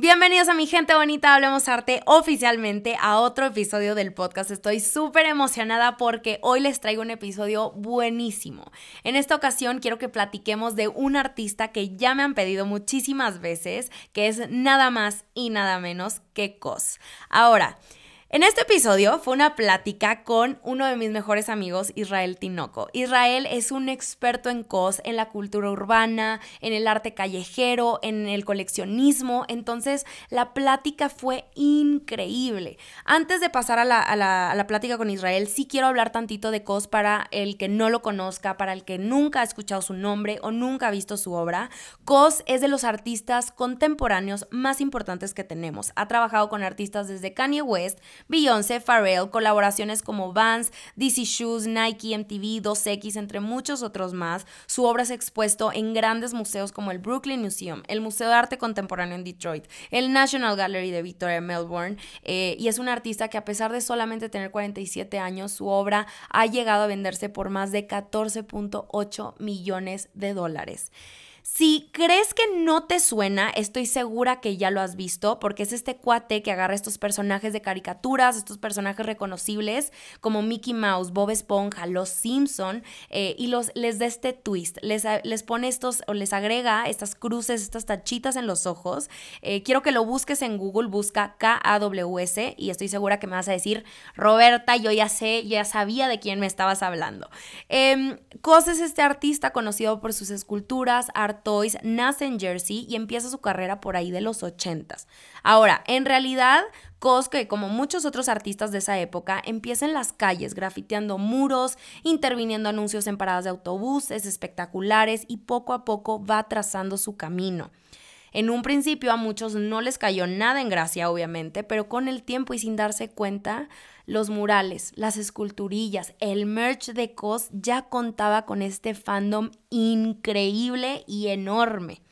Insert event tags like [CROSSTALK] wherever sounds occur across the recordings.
Bienvenidos a mi gente bonita, Hablemos Arte oficialmente a otro episodio del podcast. Estoy súper emocionada porque hoy les traigo un episodio buenísimo. En esta ocasión quiero que platiquemos de un artista que ya me han pedido muchísimas veces, que es nada más y nada menos que Cos. Ahora, en este episodio fue una plática con uno de mis mejores amigos, Israel Tinoco. Israel es un experto en cos, en la cultura urbana, en el arte callejero, en el coleccionismo. Entonces, la plática fue increíble. Antes de pasar a la, plática con Israel, sí quiero hablar tantito de cos para el que no lo conozca, para el que nunca ha escuchado su nombre o nunca ha visto su obra. Cos es de los artistas contemporáneos más importantes que tenemos. Ha trabajado con artistas desde Kanye West, Beyoncé, Pharrell, colaboraciones como Vans, DC Shoes, Nike, MTV, 2X, entre muchos otros más. Su obra se ha expuesto en grandes museos como el Brooklyn Museum, el Museo de Arte Contemporáneo en Detroit, el National Gallery de Victoria, Melbourne, eh, y es un artista que a pesar de solamente tener 47 años, su obra ha llegado a venderse por más de 14.8 millones de dólares. Si crees que no te suena, estoy segura que ya lo has visto, porque es este cuate que agarra estos personajes de caricaturas, estos personajes reconocibles como Mickey Mouse, Bob Esponja, Los Simpson, eh, y los, les da este twist, les, les, pone estos, o les agrega estas cruces, estas tachitas en los ojos. Eh, quiero que lo busques en Google, busca K-A-W-S, y estoy segura que me vas a decir, Roberta, yo ya sé, ya sabía de quién me estabas hablando. Eh, Cos es este artista conocido por sus esculturas, Toys nace en Jersey y empieza su carrera por ahí de los 80 Ahora, en realidad, Cosque, como muchos otros artistas de esa época, empieza en las calles, grafiteando muros, interviniendo anuncios en paradas de autobuses espectaculares y poco a poco va trazando su camino. En un principio a muchos no les cayó nada en gracia, obviamente, pero con el tiempo y sin darse cuenta, los murales, las esculturillas, el merch de COS ya contaba con este fandom increíble y enorme.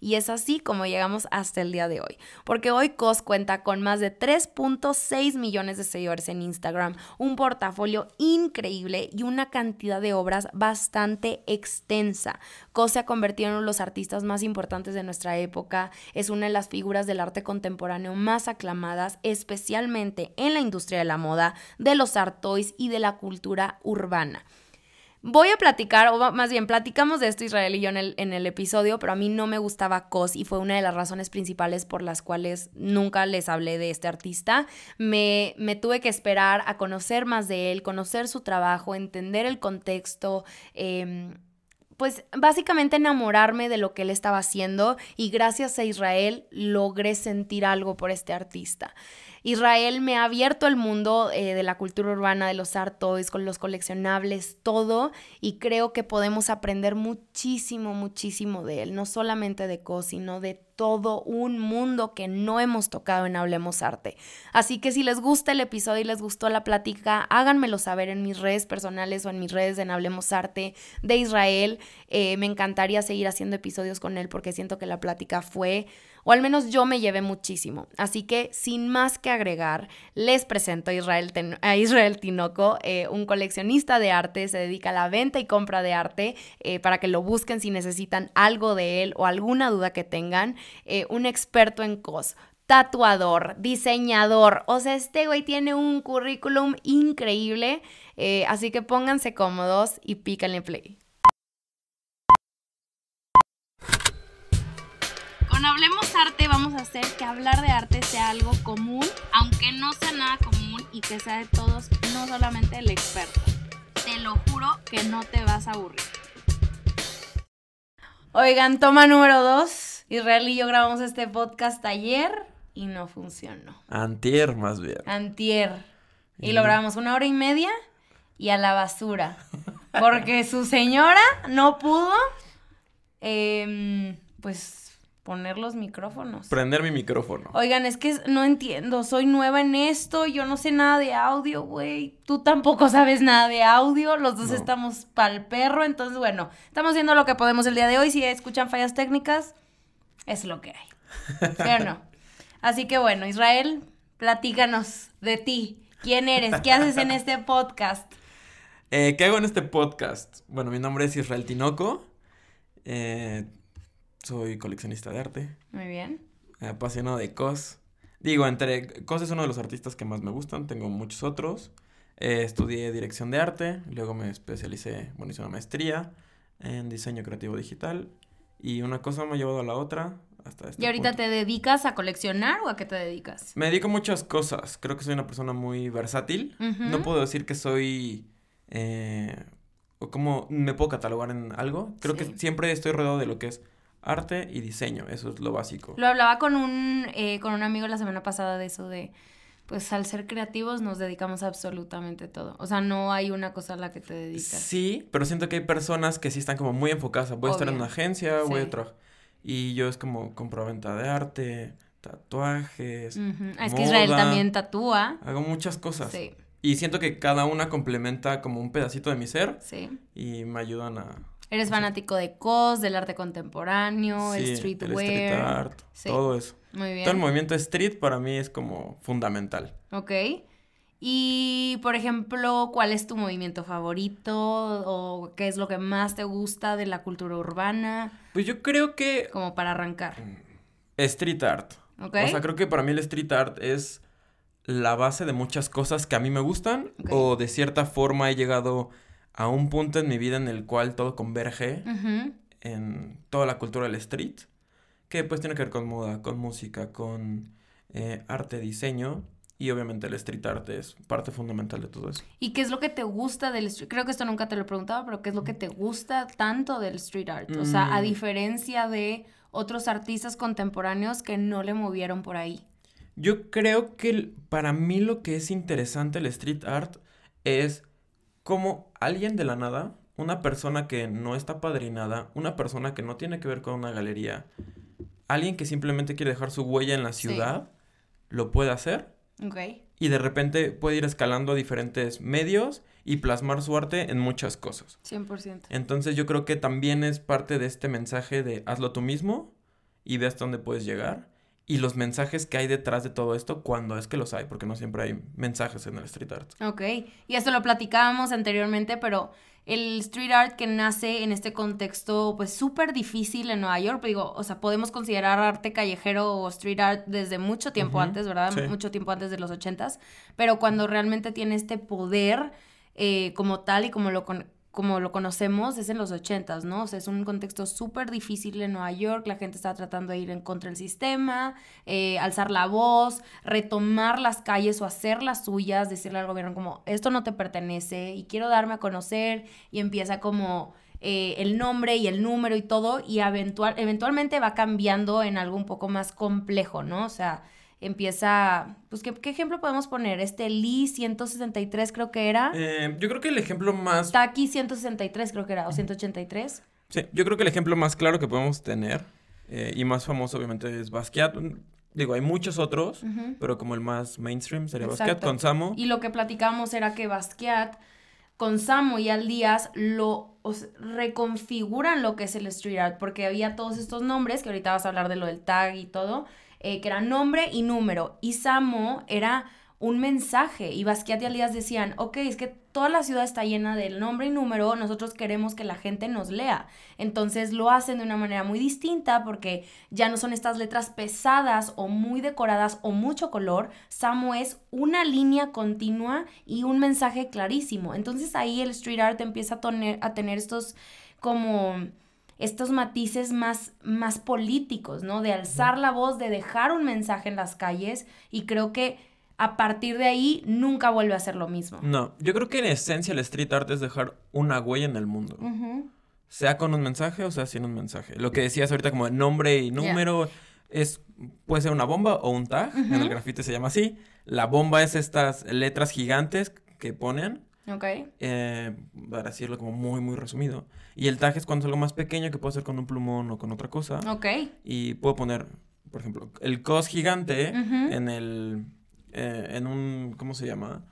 Y es así como llegamos hasta el día de hoy, porque hoy COS cuenta con más de 3.6 millones de seguidores en Instagram, un portafolio increíble y una cantidad de obras bastante extensa. COS se ha convertido en uno de los artistas más importantes de nuestra época, es una de las figuras del arte contemporáneo más aclamadas, especialmente en la industria de la moda, de los art toys y de la cultura urbana. Voy a platicar, o más bien platicamos de esto Israel y yo en el, en el episodio, pero a mí no me gustaba Cos y fue una de las razones principales por las cuales nunca les hablé de este artista. Me, me tuve que esperar a conocer más de él, conocer su trabajo, entender el contexto. Eh, pues básicamente enamorarme de lo que él estaba haciendo y gracias a Israel logré sentir algo por este artista. Israel me ha abierto el mundo eh, de la cultura urbana, de los art toys, con los coleccionables, todo, y creo que podemos aprender muchísimo, muchísimo de él, no solamente de Co, sino de todo un mundo que no hemos tocado en Hablemos Arte. Así que si les gusta el episodio y les gustó la plática, háganmelo saber en mis redes personales o en mis redes en Hablemos Arte de Israel. Eh, me encantaría seguir haciendo episodios con él porque siento que la plática fue o al menos yo me llevé muchísimo. Así que sin más que agregar, les presento a Israel, Tinoco, eh, un coleccionista de arte, se dedica a la venta y compra de arte, eh, para que lo busquen si necesitan algo de él o alguna duda que tengan, eh, un experto en cos tatuador, diseñador. O sea, este güey tiene un currículum increíble. así que pónganse cómodos y pícanle play. Con Hablemos Arte vamos a hacer que hablar de arte sea algo común, aunque no sea nada común y que sea de todos, no solamente el experto. Te lo juro que no te vas a aburrir. Oigan, toma número dos. Israel y yo grabamos este podcast ayer y no funcionó. Antier, más bien. Antier. Y lo grabamos una hora y media y a la basura. Porque su señora no pudo, eh, pues poner los micrófonos. Prender mi micrófono. Oigan, es que no entiendo, soy nueva en esto, yo no sé nada de audio, güey. Tú tampoco [LAUGHS] sabes nada de audio, los dos estamos pa'l perro, entonces bueno, estamos haciendo lo que podemos el día de hoy. Si escuchan fallas técnicas, es lo que hay. ¿Sí no? [LAUGHS] Así que bueno, Israel, platícanos de ti. ¿Quién eres? ¿Qué haces en este podcast? Eh, ¿Qué hago en este podcast? Bueno, mi nombre es Israel Tinoco. Eh, soy coleccionista de arte. Muy bien. apasionado de Cos. Digo, entre Cos es uno de los artistas que más me gustan, tengo muchos otros. Eh, estudié dirección de arte, luego me especialicé, bueno, hice una maestría en diseño creativo digital y una cosa me ha llevado a la otra hasta este ¿Y ahorita punto. te dedicas a coleccionar o a qué te dedicas? Me dedico a muchas cosas, creo que soy una persona muy versátil. No puedo decir que soy... eh, o como me puedo catalogar en algo. Creo Sí. que siempre estoy rodeado de lo que es arte y diseño, eso es lo básico. Lo hablaba con un, eh, con un amigo la semana pasada de eso de, pues al ser creativos nos dedicamos a absolutamente todo. O sea, no hay una cosa a la que te dedicas. Sí, pero siento que hay personas que sí están como muy enfocadas. Voy a estar en una agencia, voy Sí. a trabajar. Y yo es como compro venta de arte, tatuajes. Ah, Es que Israel también tatúa. hago muchas cosas. Sí, Y siento que cada una complementa como un pedacito de mi ser sí. y me ayudan a... Eres fanático de cos, del arte contemporáneo, el sí, streetwear. el street art, Sí. todo eso. Muy bien. Todo el movimiento street para mí es como fundamental. Ok. Y, por ejemplo, ¿cuál es tu movimiento favorito? ¿O qué es lo que más te gusta de la cultura urbana? Pues yo creo que Como para arrancar. street art. ¿Ok? O sea, creo que para mí el street art es la base de muchas cosas que a mí me gustan o de cierta forma he llegado a un punto en mi vida en el cual todo converge en toda la cultura del street, que pues tiene que ver con moda, con música, con eh, arte, diseño y obviamente el street art es parte fundamental de todo eso. ¿Y qué es lo que te gusta del street? Creo que esto nunca te lo he preguntado, pero ¿qué es lo que te gusta tanto del street art? O sea, a Mm. diferencia de otros artistas contemporáneos que no le movieron por ahí. Yo creo que para mí lo que es interesante el street art es como alguien de la nada, una persona que no está padrinada, una persona que no tiene que ver con una galería, alguien que simplemente quiere dejar su huella en la Sí. ciudad, lo puede hacer y de repente puede ir escalando a diferentes medios y plasmar su arte en muchas cosas. 100%. Entonces yo creo que también es parte de este mensaje de hazlo tú mismo y ve hasta dónde puedes llegar. Y los mensajes que hay detrás de todo esto, cuando es que los hay, porque no siempre hay mensajes en el street art. Ok, y esto lo platicábamos anteriormente, pero el street art que nace en este contexto pues súper difícil en Nueva York, digo, o sea, podemos considerar arte callejero o street art desde mucho tiempo antes, ¿verdad? sí. Mucho tiempo antes de los ochentas, pero cuando realmente tiene este poder eh, como tal y como lo, con- como lo conocemos es en los ochentas, ¿no? O sea, es un contexto súper difícil en Nueva York, la gente está tratando de ir en contra del sistema, eh, alzar la voz, retomar las calles o hacer las suyas, decirle al gobierno como, esto no te pertenece y quiero darme a conocer y empieza como eh, el nombre y el número y todo y eventual, eventualmente va cambiando en algo un poco más complejo, ¿no? O sea, empieza, pues, ¿qué, qué ejemplo podemos poner? Este Lee 163 creo que era. Eh, yo creo que el ejemplo más... Taki 163 creo que era, o 183. Sí, yo creo que el ejemplo más claro que podemos tener eh, y más famoso obviamente es Basquiat. Digo, hay muchos otros, pero como el más mainstream sería Basquiat Exacto. con Samo. Y lo que platicamos era que Basquiat con Samo y Al Díaz lo o sea, reconfiguran lo que es el street art, porque había todos estos nombres, que ahorita vas a hablar de lo del tag y todo, eh, que era nombre y número. Y Samo era un mensaje y Basquiat y Al Díaz decían, ok, es que toda la ciudad está llena del nombre y número, nosotros queremos que la gente nos lea. Entonces lo hacen de una manera muy distinta porque ya no son estas letras pesadas o muy decoradas o mucho color. Samo es una línea continua y un mensaje clarísimo. Entonces ahí el street art empieza a, a tener estos como estos matices más, más políticos, ¿no? De alzar la voz, de dejar un mensaje en las calles y creo que a partir de ahí nunca vuelve a ser lo mismo. No, yo creo que en esencia el street art es dejar una huella en el mundo. Sea con un mensaje o sea sin un mensaje. Lo que decías ahorita como nombre y número es puede ser una bomba o un tag. En el grafite se llama así. La bomba es estas letras gigantes que ponen. Ok. eh, para decirlo como muy, muy resumido. Y el tag es cuando es algo más pequeño que puedo hacer con un plumón o con otra cosa. Ok. Y puedo poner, por ejemplo, el cos gigante en el. eh, en un. ¿Cómo se llama?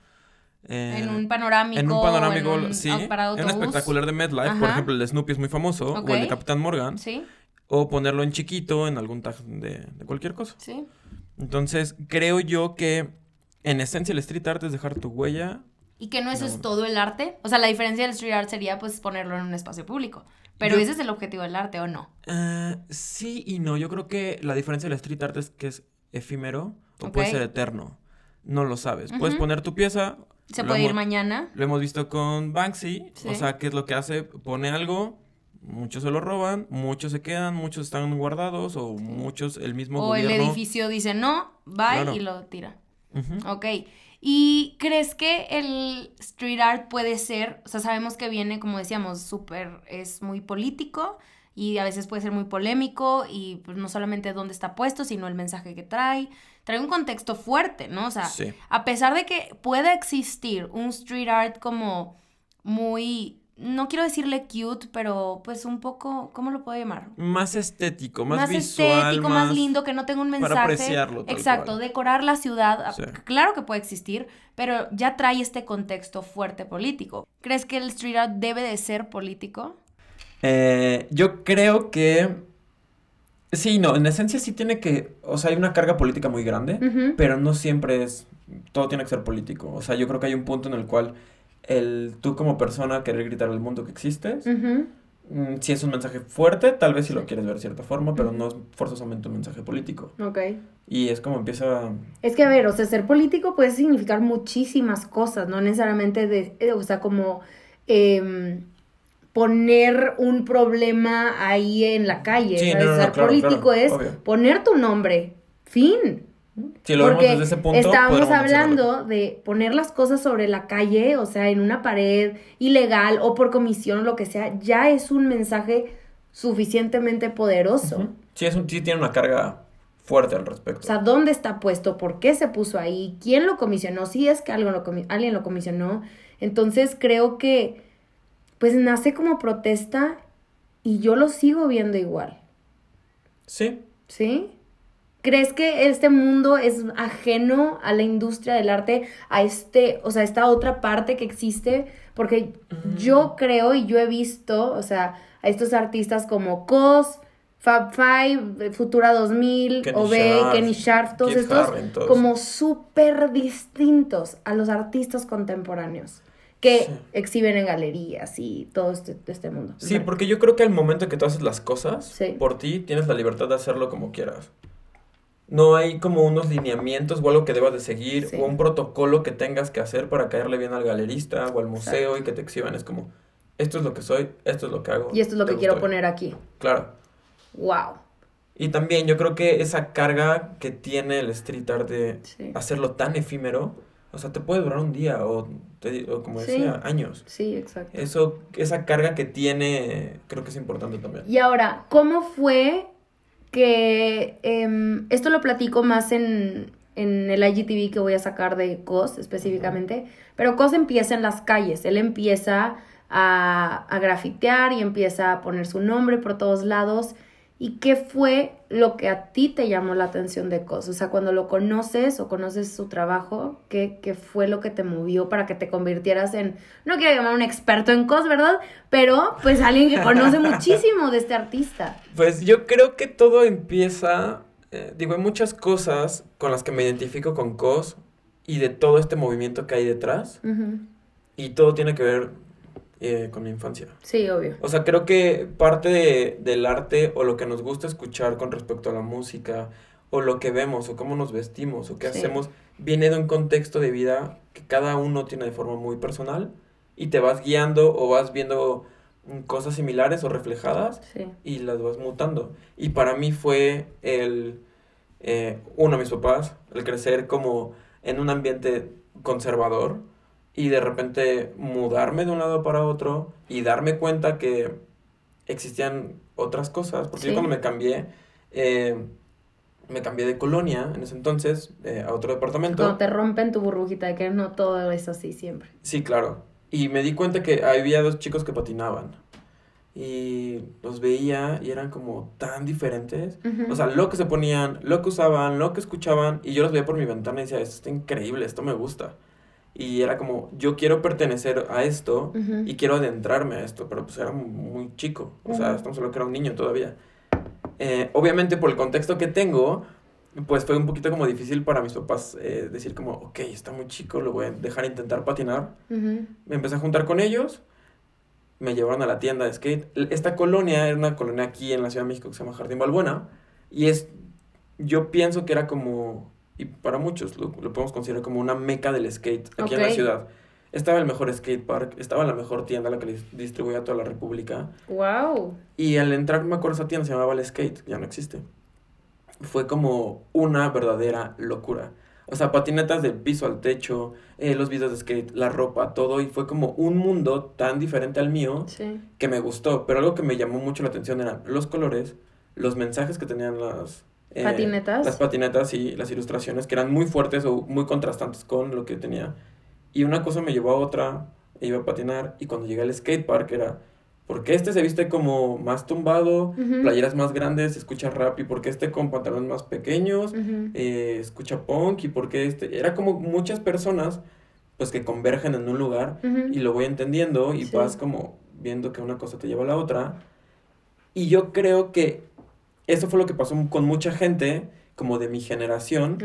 Eh, en un panorámico. en un panorámico, en un, sí. para En un espectacular de MedLife, por Ajá. ejemplo, el de Snoopy es muy famoso, o el de. Capitán Morgan, Sí, o ponerlo en chiquito en algún tag de, de cualquier cosa. sí. Entonces, creo yo que en esencia el street art es dejar tu huella. Y que no eso No. es todo el arte. O sea, la diferencia del street art sería pues ponerlo en un espacio público. Pero Yo- ese es el objetivo del arte, ¿o no? Ah, sí y no. Yo creo que la diferencia del street art es que es efímero o puede Ok. ser eterno. No lo sabes. Puedes Ujú. poner tu pieza. Se puede ir hemos- mañana. Lo hemos visto con Banksy. Sí. O sea, ¿qué es lo que hace? Pone algo, muchos se lo roban, muchos se quedan, muchos están guardados o muchos el mismo O el gobierno. edificio dice no, bye Claro. y lo tira. Ujú. Ok. ¿Y crees que el street art puede ser, o sea, sabemos que viene, como decíamos, súper, es muy político y a veces puede ser muy polémico y pues, no solamente dónde está puesto, sino el mensaje que trae. Trae un contexto fuerte, ¿no? O sea, Sí. a pesar de que pueda existir un street art como muy, no quiero decirle cute, pero pues un poco, ¿cómo lo puedo llamar? Más estético, más, más visual, estético, más... lindo, que no tenga un para mensaje. apreciarlo, tal Exacto, cual. decorar la ciudad. ah, Sí. Claro que puede existir, pero ya trae este contexto fuerte político. ¿Crees que el street art debe de ser político? Eh, yo creo que sí, no, en esencia sí tiene que, o sea, hay una carga política muy grande, pero no siempre es, todo tiene que ser político. O sea, yo creo que hay un punto en el cual el tú como persona querer gritar al mundo que existes, mm, sí es un mensaje fuerte, tal vez si lo quieres ver de cierta forma, pero no es forzosamente un mensaje político. Ok. Y es como empieza, Es que, a ver, o sea, ser político puede significar muchísimas cosas, no necesariamente de, eh, o sea, como em, poner un problema ahí en la calle. Sí, no, no, no, ser claro, político claro, es obvio. poner tu nombre. Fin. Si lo vemos desde ese punto, estábamos hablando de poner las cosas sobre la calle, o sea, en una pared ilegal o por comisión o lo que sea, ya es un mensaje suficientemente poderoso. Sí, es un, sí tiene una carga fuerte al respecto. O sea, ¿dónde está puesto? ¿Por qué se puso ahí? ¿Quién lo comisionó? Si es que algo lo alguien lo comisionó. Entonces creo que pues nace como protesta y yo lo sigo viendo igual. sí, ¿Sí? ¿Crees que este mundo es ajeno a la industria del arte, a este, o sea, esta otra parte que existe? Porque Mm. yo creo y yo he visto, o sea, a estos artistas como Cos, Fab Five, Futura 2000, Kenny OB, Sharp, Kenny Sharp, todos estos todos. como súper distintos a los artistas contemporáneos que Sí. exhiben en galerías y todo este, este mundo. Sí, porque yo creo que al momento que tú haces las cosas Sí. por ti, tienes la libertad de hacerlo como quieras. No hay como unos lineamientos o algo que debas de seguir Sí. o un protocolo que tengas que hacer para caerle bien al galerista o al museo y que te exhiban. Es como, esto es lo que soy, esto es lo que hago. Y esto es lo ¿te que quiero poner aquí. Claro. Wow. Y también yo creo que esa carga que tiene el street art de Sí. hacerlo tan efímero, o sea, te puede durar un día o, te- o como Sí. decía, años. Sí, exacto. Eso, esa carga que tiene, creo que es importante también. Y ahora, ¿cómo fue que em, esto lo platico más en, en el IGTV que voy a sacar de COS específicamente? Pero COS empieza en las calles, él empieza a, a grafitear y empieza a poner su nombre por todos lados. ¿Y qué fue lo que a ti te llamó la atención de COS? O sea, cuando lo conoces o conoces su trabajo, ¿qué, qué fue lo que te movió para que te convirtieras en, no quiero llamar un experto en COS, ¿verdad? Pero pues alguien que conoce [LAUGHS] muchísimo de este artista. Pues yo creo que todo empieza, eh, digo, hay muchas cosas con las que me identifico con COS y de todo este movimiento que hay detrás y todo tiene que ver eh, con mi infancia. Sí, obvio. O sea, creo que parte de- del arte o lo que nos gusta escuchar con respecto a la música o lo que vemos o cómo nos vestimos o qué Sí. hacemos viene de un contexto de vida que cada uno tiene de forma muy personal y te vas guiando o vas viendo cosas similares o reflejadas Sí. y las vas mutando. Y para mí fue el, eh, uno, mis papás, el crecer como en un ambiente conservador y de repente mudarme de un lado para otro y darme cuenta que existían otras cosas. Porque Sí. yo cuando me cambié, eh, me cambié de colonia en ese entonces eh, a otro departamento. Cuando te rompen tu burbujita de que no todo es así siempre. Sí, claro. Y me di cuenta que había dos chicos que patinaban. Y los veía y eran como tan diferentes. Ujú. O sea, lo que se ponían, lo que usaban, lo que escuchaban. Y yo los veía por mi ventana y decía, esto está increíble, esto me gusta. Y era como, yo quiero pertenecer a esto Ujú. y quiero adentrarme a esto. Pero pues era muy chico. O sea, estamos hablando que era un niño todavía. Eh, obviamente por el contexto que tengo, pues fue un poquito como difícil para mis papás eh, decir como, ok, está muy chico, lo voy a dejar intentar patinar. Me empecé a juntar con ellos, me llevaron a la tienda de skate. Esta colonia era una colonia aquí en la Ciudad de México que se llama Jardín Balbuena. Y es, yo pienso que era como, y para muchos lo, lo podemos considerar como una meca del skate aquí en la ciudad. Estaba el mejor skate park, estaba la mejor tienda, la que distribuía a toda la República. Wow. Y al entrar, me acuerdo, esa tienda se llamaba El Skate, ya no existe. Fue como una verdadera locura. O sea, patinetas del piso al techo, eh, los videos de skate, la ropa, todo. Y fue como un mundo tan diferente al mío Sí. que me gustó. Pero algo que me llamó mucho la atención eran los colores, los mensajes que tenían las... eh, Patinetas. Las patinetas y las ilustraciones que eran muy fuertes o muy contrastantes con lo que tenía. Y una cosa me llevó a otra, e iba a patinar. Y cuando llegué al skate park era... Porque este se viste como más tumbado, Ujú. playeras más grandes, escucha rap, y porque este con pantalones más pequeños, eh, escucha punk, y porque este... Era como muchas personas, pues que convergen en un lugar, y lo voy entendiendo, y Sí. vas como viendo que una cosa te lleva a la otra. Y yo creo que eso fue lo que pasó con mucha gente, como de mi generación,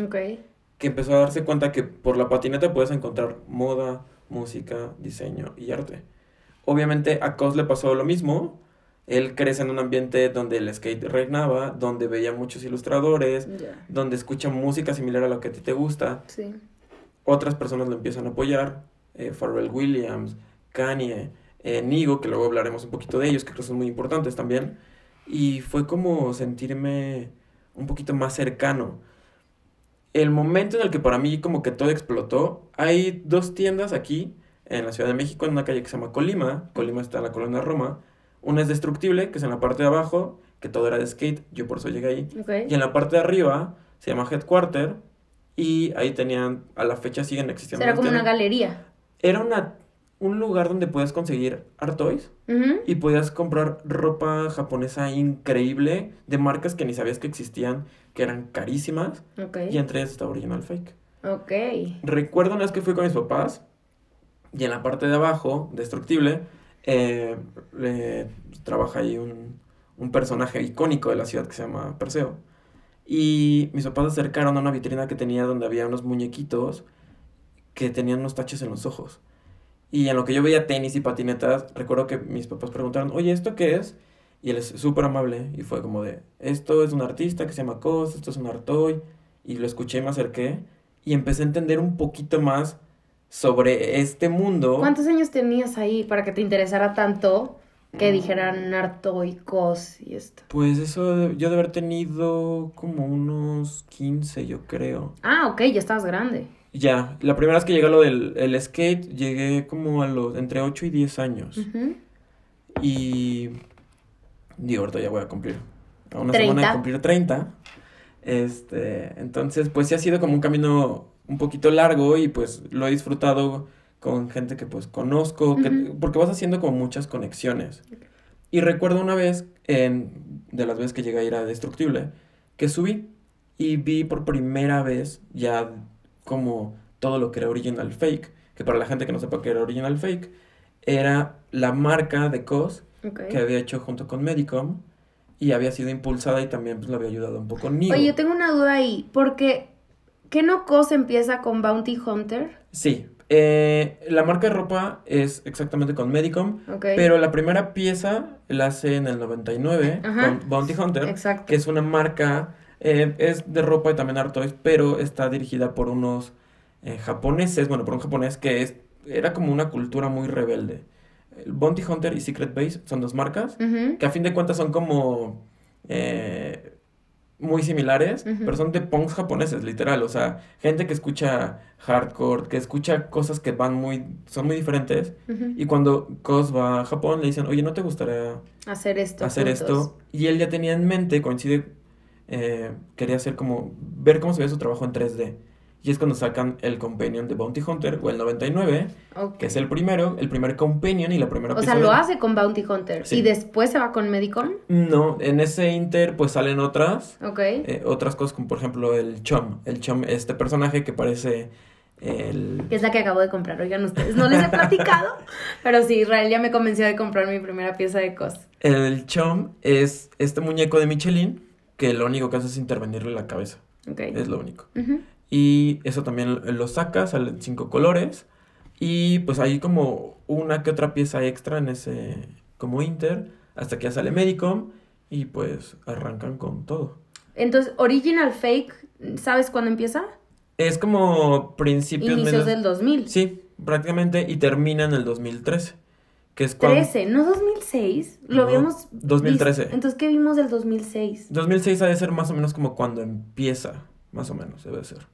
que empezó a darse cuenta que por la patineta puedes encontrar moda, música, diseño y arte. Obviamente a Cos le pasó lo mismo. Él crece en un ambiente donde el skate reinaba, donde veía muchos ilustradores, donde escucha música similar a lo que a ti te gusta. Sí. Otras personas lo empiezan a apoyar. eh, Pharrell Williams, Kanye, eh, Nigo, que luego hablaremos un poquito de ellos, que creo que son muy importantes también. Y fue como sentirme un poquito más cercano. El momento en el que para mí como que todo explotó, hay dos tiendas aquí en la Ciudad de México, en una calle que se llama Colima. Colima está en la colonia Roma. Una es Destructible, que es en la parte de abajo, que todo era de skate, yo por eso llegué ahí. Y en la parte de arriba se llama Headquarter. Y ahí tenían, a la fecha siguen existiendo. Como una galería. Era una, un lugar donde puedes conseguir art toys y podías comprar ropa japonesa increíble de marcas que ni sabías que existían, que eran carísimas. Ok. Y entre ellas estaba Original Fake. Ok. Recuerdo una vez que fui con mis papás y en la parte de abajo, Destructible, eh, trabaja ahí un, un personaje icónico de la ciudad que se llama Perseo. Y mis papás se acercaron a una vitrina que tenía donde había unos muñequitos que tenían unos taches en los ojos. Y en lo que yo veía tenis y patinetas, recuerdo que mis papás preguntaron, oye, ¿esto qué es? Y él es súper amable y fue como de, esto es un artista que se llama Cos, esto es un Artoy. Y lo escuché y me acerqué y empecé a entender un poquito más sobre este mundo. ¿Cuántos años tenías ahí para que te interesara tanto que dijeran Narto y Cos y esto? Pues eso, yo de haber tenido como unos 15, yo creo. Ah, ok, ya estabas grande. Ya, la primera vez que llegué a lo del el skate, llegué como a los entre 8 y 10 años. Y digo, ahorita ya voy a cumplir. A una semana de 30. cumplir 30. Este, entonces, pues sí ha sido como un camino un poquito largo y pues lo he disfrutado con gente que pues conozco, que- porque vas haciendo como muchas conexiones. Y recuerdo una vez, en, de las veces que llegué a ir a Destructible, que subí y vi por primera vez ya como todo lo que era Original Fake, que para la gente que no sepa qué era Original Fake, era la marca de COS que había hecho junto con Medicom y había sido impulsada y también pues le había ayudado un poco Nigo. Oye, yo tengo una duda ahí, porque ¿qué no Cos empieza con Bounty Hunter? Sí, eh, la marca de ropa es exactamente con Medicom, pero la primera pieza la hace en el 99 Ajá. con Bounty Hunter, Exacto. que es una marca, eh, es de ropa y también art toys, pero está dirigida por unos eh, japoneses, bueno, por un japonés que es, era como una cultura muy rebelde. El Bounty Hunter y Secret Base son dos marcas que a fin de cuentas son como eh, muy similares, pero son de punks japoneses, literal. O sea, gente que escucha hardcore, que escucha cosas que van muy, son muy diferentes. Y cuando Cos va a Japón, le dicen, oye, ¿no te gustaría Hacer esto. hacer juntos. esto? Y él ya tenía en mente, coincide, eh, quería hacer como, ver cómo se ve su trabajo en 3D. Y es cuando sacan el Companion de Bounty Hunter, o el 99, Ok. que es el primero, el primer Companion y la primera O sea, lo hace con Bounty Hunter. Sí. Y después se va con Medicom. No, en ese Inter pues salen otras, eh, otras cosas como por ejemplo el Chom. El Chom, este personaje que parece el... Que es la que acabo de comprar. Oigan, ustedes no les he platicado. [LAUGHS] pero sí, Israel ya me convenció de comprar mi primera pieza de Cos. El Chom es este muñeco de Michelin que lo único que hace es intervenirle la cabeza. Es lo único. Y eso también lo sacas, salen cinco colores. Y pues hay como una que otra pieza extra en ese, como Inter, hasta que ya sale Medicom y pues arrancan con todo. Entonces, Original Fake, ¿sabes cuándo empieza? Es como principios Inicios medios- del 2000. Sí, prácticamente, y termina en el 2013, que es cuando... 13, no 2006. Lo No, habíamos 2013. visto. Entonces, ¿qué vimos del 2006? 2006 ha de ser más o menos como cuando empieza, más o menos, debe ser.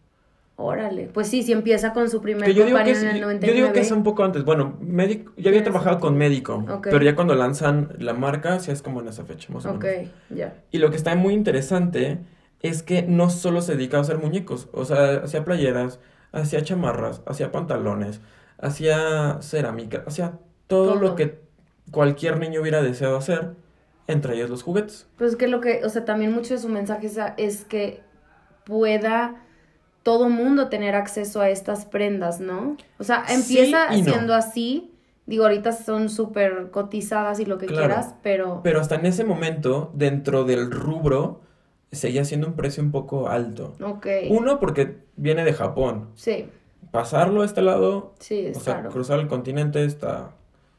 Órale, pues sí, sí empieza con su primer Que yo digo que, es, en el yo 99. digo que es un poco antes. Bueno, Medic, yo había trabajado con sentido. Medicom, Ok. pero ya cuando lanzan la marca, sí es como en esa fecha, más o Ok, menos. ya. Y lo que está muy interesante es que no solo se dedica a hacer muñecos, o sea, hacía playeras, hacía chamarras, hacía pantalones, hacía cerámica, hacía todo, Todo. lo que cualquier niño hubiera deseado hacer, entre ellos los juguetes. Pues es que lo que, o sea, también mucho de su mensaje es, es que pueda todo mundo tener acceso a estas prendas, ¿no? O sea, Sí empieza no. siendo así. Digo, ahorita son súper cotizadas y lo que Claro. quieras, pero... Pero hasta en ese momento, dentro del rubro, seguía siendo un precio un poco alto. Ok. Uno, porque viene de Japón. Sí, Pasarlo a este lado, sí, es o sea, cruzar el continente está...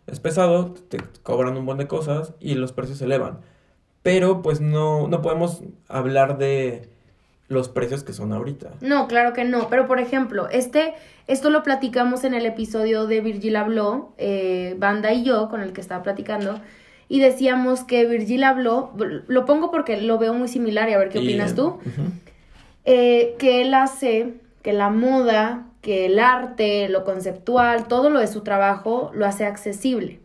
Es pesado, te cobran un buen de cosas y los precios se elevan. Pero pues no, no podemos hablar de los precios que son ahorita. No, claro que no. Pero por ejemplo, este, esto lo platicamos en el episodio de Virgil habló, eh, Banda y yo, con el que estaba platicando, y decíamos que Virgil habló, lo pongo porque lo veo muy similar y a ver qué Y, opinas tú, eh, que él hace que la moda, que el arte, lo conceptual, todo lo de su trabajo lo hace accesible.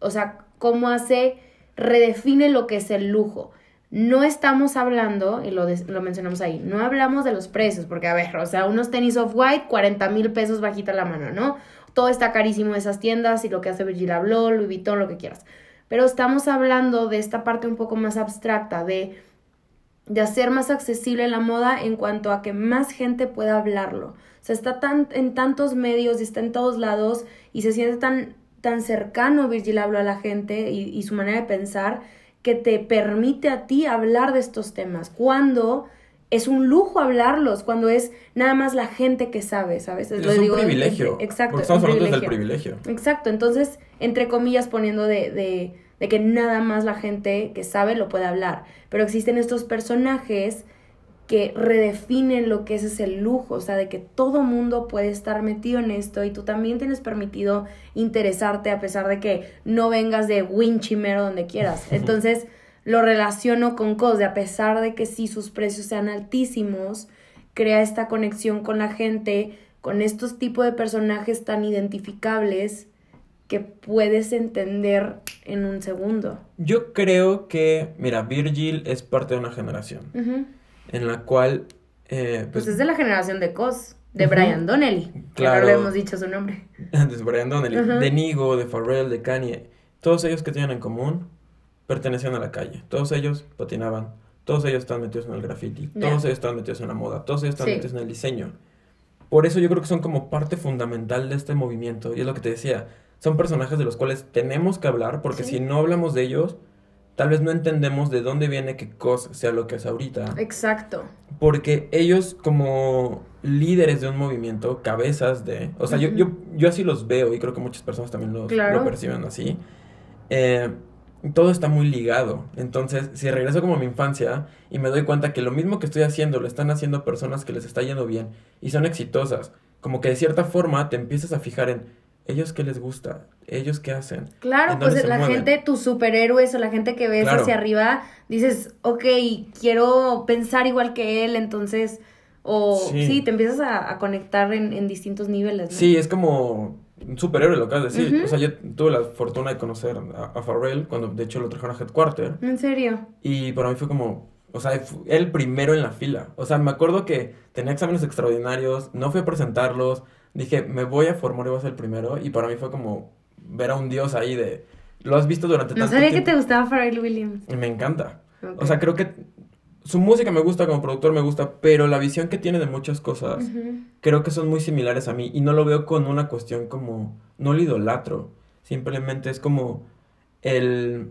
O sea, cómo hace, redefine lo que es el lujo. No estamos hablando, y lo, lo mencionamos ahí, no hablamos de los precios, porque a ver, o sea, unos tenis off-white, 40 mil pesos bajita la mano, ¿no? Todo está carísimo en esas tiendas y lo que hace Virgil Abloh, Louis Vuitton, lo que quieras. Pero estamos hablando de esta parte un poco más abstracta, de de hacer más accesible la moda en cuanto a que más gente pueda hablarlo. O sea, está tan, en tantos medios y está en todos lados y se siente tan, tan cercano Virgil Abloh a la gente y, y su manera de pensar que te permite a ti hablar de estos temas. Cuando es un lujo hablarlos, cuando es nada más la gente que sabe, ¿sabes? Es Lo un digo privilegio. Exacto. Porque estamos hablando desde el privilegio. Exacto, entonces, entre comillas, poniendo de, de, de que nada más la gente que sabe lo puede hablar. Pero existen estos personajes que redefinen lo que es ese lujo, o sea, de que todo mundo puede estar metido en esto y tú también tienes permitido interesarte a pesar de que no vengas de Winchimero donde quieras. [LAUGHS] Entonces, lo relaciono con cosas, de a pesar de que sí sus precios sean altísimos, crea esta conexión con la gente, con estos tipos de personajes tan identificables que puedes entender en un segundo. Yo creo que, mira, Virgil es parte de una generación Ujú. en la cual, eh, Pues pues, es de la generación de Cos, de Ujú. Brian Donnelly. Claro. no le hemos dicho su nombre. [LAUGHS] de Brian Donnelly, Ajá. de Nigo, de Pharrell, de Kanye, todos ellos que tienen en común, pertenecían a la calle. Todos ellos patinaban, todos ellos están metidos en el graffiti, Ya. todos ellos están metidos en la moda, todos ellos están Sí. metidos en el diseño. Por eso yo creo que son como parte fundamental de este movimiento. Y es lo que te decía, son personajes de los cuales tenemos que hablar, porque Sí. si no hablamos de ellos, tal vez no entendemos de dónde viene que COS sea lo que es ahorita. Exacto. Porque ellos como líderes de un movimiento, cabezas de... O sea, yo, yo, yo así los veo y creo que muchas personas también los, Claro. lo perciben así. eh, todo está muy ligado. Entonces, si regreso como a mi infancia y me doy cuenta que lo mismo que estoy haciendo lo están haciendo personas que les está yendo bien y son exitosas, como que de cierta forma te empiezas a fijar en ellos qué les gusta, ellos qué hacen. Claro, ¿En dónde pues la mueven? gente, tus superhéroes o la gente que ves Claro. hacia arriba, dices, ok, quiero pensar igual que él, entonces, o sí, Sí. te empiezas a, a conectar en, en distintos niveles. ¿no? Sí, es como un superhéroe lo que acabas de decir. O sea, yo tuve la fortuna de conocer a, a Pharrell cuando de hecho lo trajeron a Headquarter. En serio. Y para mí fue como, o sea, el primero en la fila. O sea, me acuerdo que tenía exámenes extraordinarios, no fui a presentarlos, dije, me voy a formar y voy a ser el primero. Y para mí fue como ver a un dios ahí de, lo has visto durante No tanto sabía que te gustaba Pharrell Williams. Y me encanta. O sea, creo que su música me gusta, como productor me gusta, pero la visión que tiene de muchas cosas creo que son muy similares a mí y no lo veo con una cuestión como, no lo idolatro, simplemente es como el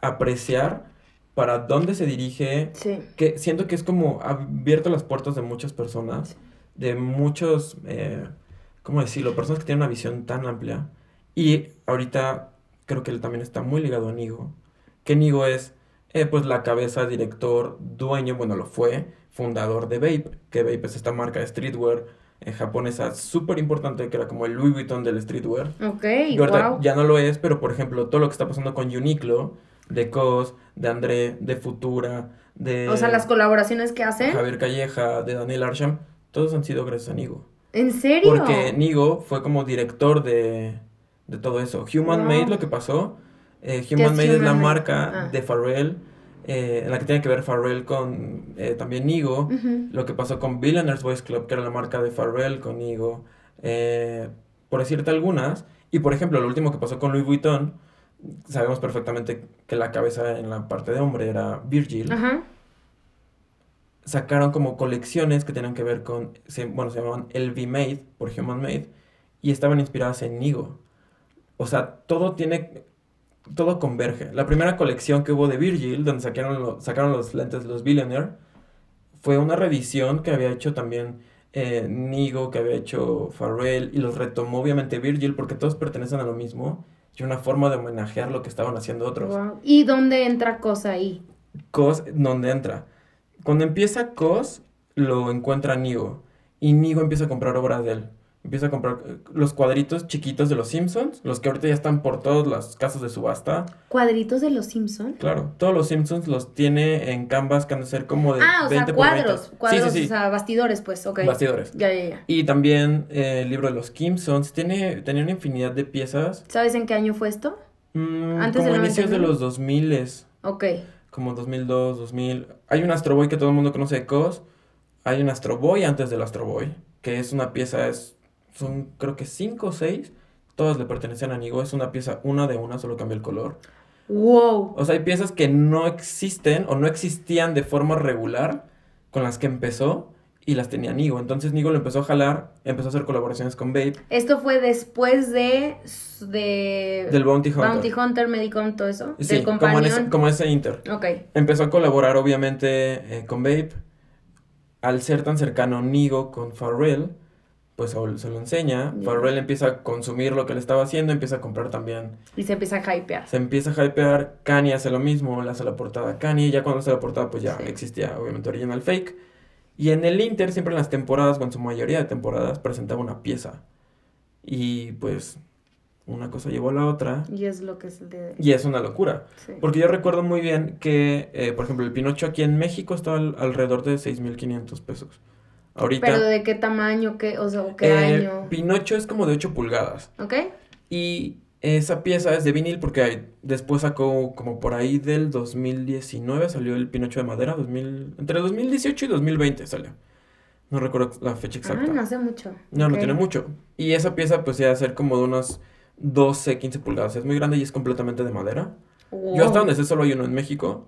apreciar para dónde se dirige, Sí. que siento que es como abierto las puertas de muchas personas, de muchos, eh, ¿cómo decirlo? Personas que tienen una visión tan amplia. Y ahorita creo que él también está muy ligado a Nigo. Que Nigo es, eh, pues, la cabeza, director, dueño, bueno, lo fue, fundador de Vape. Que Vape es esta marca de streetwear eh, japonesa súper importante, que era como el Louis Vuitton del streetwear. Ok, Y ahorita wow. ya no lo es, pero por ejemplo, todo lo que está pasando con Uniqlo, de COS, de André, de Futura, de O sea, las colaboraciones que hacen. Javier Calleja, de Daniel Arsham, todos han sido gracias a Nigo. ¿En serio? Porque Nigo fue como director de, de todo eso. Human Wow. Made, lo que pasó, eh, ¿Qué Human Made es la Made? marca Ah. de Pharrell, eh, en la que tiene que ver Pharrell con eh, también Nigo. Lo que pasó con Billionaires Boys Club, que era la marca de Pharrell con Nigo. eh, por decirte algunas. Y por ejemplo, lo último que pasó con Louis Vuitton, sabemos perfectamente que la cabeza en la parte de hombre era Virgil. Ajá. Sacaron como colecciones que tenían que ver con, se- bueno, se llamaban LV Made por Human Made y estaban inspiradas en Nigo. O sea, todo tiene, todo converge. La primera colección que hubo de Virgil, donde sacaron, lo- sacaron los lentes de los Billionaire, fue una reedición que había hecho también eh, Nigo, que había hecho Pharrell, y los retomó obviamente Virgil, porque todos pertenecen a lo mismo, y una forma de homenajear lo que estaban haciendo otros. Wow. ¿Y dónde entra cosa ahí? Cos, ¿dónde entra? Cuando empieza Cos, lo encuentra Nigo. Y Nigo empieza a comprar obras de él. Empieza a comprar eh, los cuadritos chiquitos de los Simpsons, los que ahorita ya están por todas las casas de subasta. ¿Cuadritos de los Simpson? Claro, todos los Simpsons los tiene en canvas que han de ser como de Ah, o sea, 20 por 20. cuadros. Sí, Cuadros, sí, sí. o sea, bastidores, pues, ok. Bastidores. Ya, ya, ya. Y también eh, el libro de los Simpsons. Tiene, tenía una infinidad de piezas. ¿Sabes en qué año fue esto? mm, Antes como del inicios de 99. los 2000 Ok. Como 2002, 2000. Hay un Astro Boy que todo el mundo conoce de COS. Hay un Astro Boy antes del Astro Boy, que es una pieza, es, son creo que 5 o 6. Todas le pertenecen a Nigo. Es una pieza, una de una, solo cambia el color. Wow. O sea, hay piezas que no existen o no existían de forma regular con las que empezó y las tenía Nigo. Entonces Nigo lo empezó a jalar, empezó a hacer colaboraciones con Babe, Esto fue después de. de del Bounty Hunter. Bounty Hunter, Medicom, todo eso. Sí, del como en ese, como ese Inter. Ok. Empezó a colaborar obviamente eh, con Babe. Al ser tan cercano Nigo con Pharrell, pues se lo enseña. Ya. Pharrell empieza a consumir lo que le estaba haciendo, empieza a comprar también. Y se empieza a hypear. Se empieza a hypear, Kanye hace lo mismo, le hace la portada a Kanye, ya cuando hace la portada pues ya Sí. existía obviamente Original Fake. Y en el Inter, siempre en las temporadas, o en su mayoría de temporadas, presentaba una pieza. Y pues una cosa llevó a la otra. Y es lo que es el de. Y es una locura. sí. Porque yo recuerdo muy bien que, eh, por ejemplo, el Pinocho aquí en México estaba al- alrededor de 6.500 pesos. Ahorita, Pero de qué tamaño, qué, o sea, qué eh, año. Pinocho es como de 8 pulgadas. ¿Ok? Y esa pieza es de vinil porque después sacó, como por ahí del 2019, salió el Pinocho de madera. 2000, entre 2018 y 2020 salió. No recuerdo la fecha Ah, exacta. no hace mucho. No, no tiene mucho. Y esa pieza pues iba a ser como de unos 12, 15 pulgadas. Es muy grande y es completamente de madera. Yo hasta Wow. donde sé solo hay uno en México.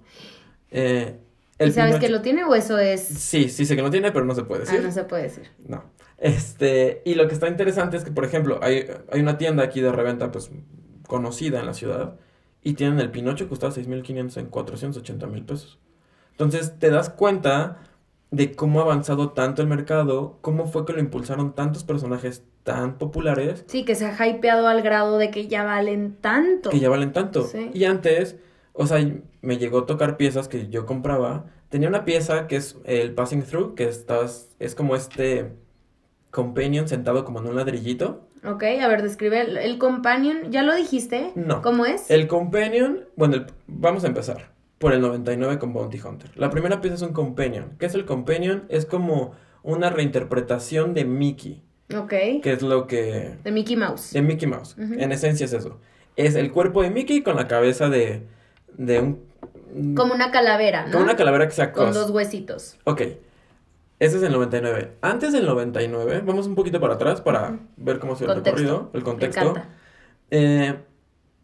Eh, ¿Y sabes Pinocho- que lo tiene o eso es.? Sí, sí sé que lo tiene, pero no se puede Ah, decir. no se puede decir. No. Este, y lo que está interesante es que, por ejemplo, hay, hay una tienda aquí de reventa, pues, conocida en la ciudad, y tienen el Pinocho que costaba 6.500 en 480 mil pesos. Entonces, te das cuenta de cómo ha avanzado tanto el mercado, cómo fue que lo impulsaron tantos personajes tan populares Sí, que se ha hypeado al grado de que ya valen tanto. que ya valen tanto. Sí. Y antes, o sea, me llegó a tocar piezas que yo compraba. Tenía una pieza que es el Passing Through, que estás, es como este companion sentado como en un ladrillito. Ok, a ver, describe el, el companion. ¿Ya lo dijiste? No. ¿Cómo es? El companion, bueno, el- vamos a empezar por el 99 con Bounty Hunter. La primera pieza es un companion. ¿Qué es el companion? Es como una reinterpretación de Mickey, Ok. que es lo que... De Mickey Mouse. De Mickey Mouse. En esencia es eso. Es el cuerpo de Mickey con la cabeza de, de un... Como una calavera, ¿no? Como una calavera que sea Con cos. dos huesitos. Ok. Ese es el 99. Antes del 99, vamos un poquito para atrás para ver cómo se Contexto. recorrido, el Me contexto. encanta. Eh,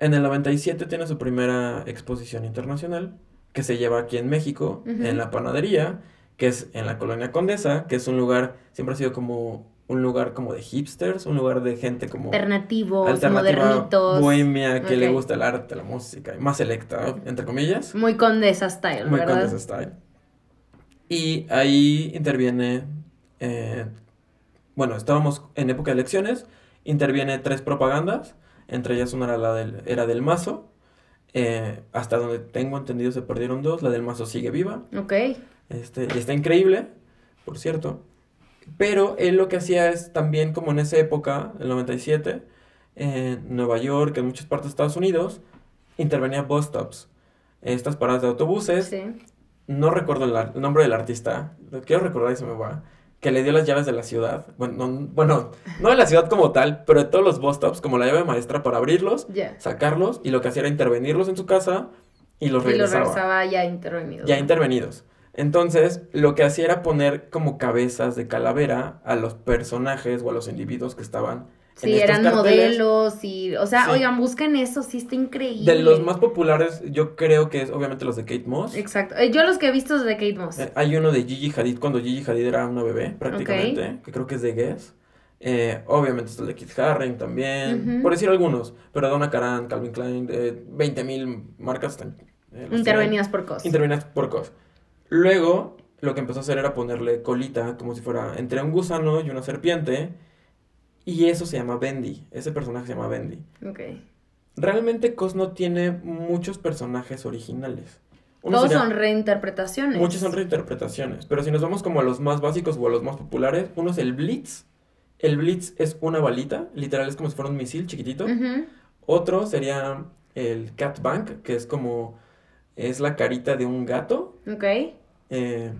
en el 97 tiene su primera exposición internacional que se lleva aquí en México, en la panadería, que es en la colonia Condesa, que es un lugar, siempre ha sido como un lugar como de hipsters, un lugar de gente como Alternativos, modernitos. bohemia, que le Ok. gusta el arte, la música, más selecta, entre comillas. Muy condesa style, Muy ¿verdad? Condesa style. Y ahí interviene eh, bueno, estábamos en época de elecciones, interviene tres propagandas, entre ellas una era la del, era del mazo, eh, hasta donde tengo entendido se perdieron dos, la del mazo sigue viva. Ok. Este, y está increíble, por cierto. Pero él lo que hacía es también, como en esa época, el 97, en Nueva York, en muchas partes de Estados Unidos, intervenía bus stops. Estas paradas de autobuses. Sí. No recuerdo el, nombre del artista. Lo quiero recordar y se me va. Que le dio las llaves de la ciudad. Bueno, no, bueno, [LAUGHS] no de la ciudad como tal, pero de todos los bus stops, como la llave maestra para abrirlos, sacarlos. Y lo que hacía era intervenirlos en su casa y los Y lo regresaba regresaba ya intervenido. ya intervenidos. Entonces, lo que hacía era poner como cabezas de calavera a los personajes o a los individuos que estaban Sí, eran carteles. modelos y, o sea, Sí. oigan, busquen eso, sí está increíble. De los más populares, yo creo que es obviamente los de Kate Moss. Exacto. Eh, Yo los que he visto es de Kate Moss. Eh, hay uno de Gigi Hadid cuando Gigi Hadid era una bebé, prácticamente, que creo que es de Guess. Eh, obviamente está el de Kit Haring también, por decir algunos. Pero Donna Karan, Calvin Klein, eh, 20.000 marcas están. las Intervenidas por tienen. Intervenidas por cos. Luego, lo que empezó a hacer era ponerle colita, como si fuera entre un gusano y una serpiente. Y eso se llama Bendy. Ese personaje se llama Bendy. Ok. Realmente Cos no tiene muchos personajes originales. Uno Todos sería- son reinterpretaciones. Muchas son reinterpretaciones, pero si nos vamos como a los más básicos o a los más populares, uno es el Blitz. El Blitz es una balita, literal es como si fuera un misil chiquitito. Otro sería el Cat Bank, que es como, es la carita de un gato, Ok. eh,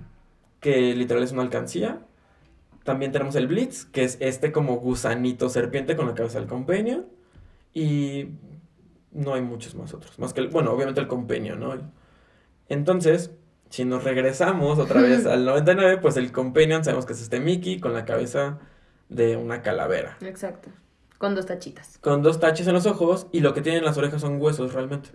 que literal es una alcancía. También tenemos el Blitz, que es este como gusanito serpiente con la cabeza del Companion. Y no hay muchos más otros, más que el, bueno, obviamente el Companion, ¿no? Entonces, si nos regresamos otra vez [LAUGHS] al 99, pues el Companion sabemos que es este Mickey con la cabeza de una calavera. Exacto. Con dos tachitas. Con dos taches en los ojos y lo que tienen en las orejas son huesos realmente.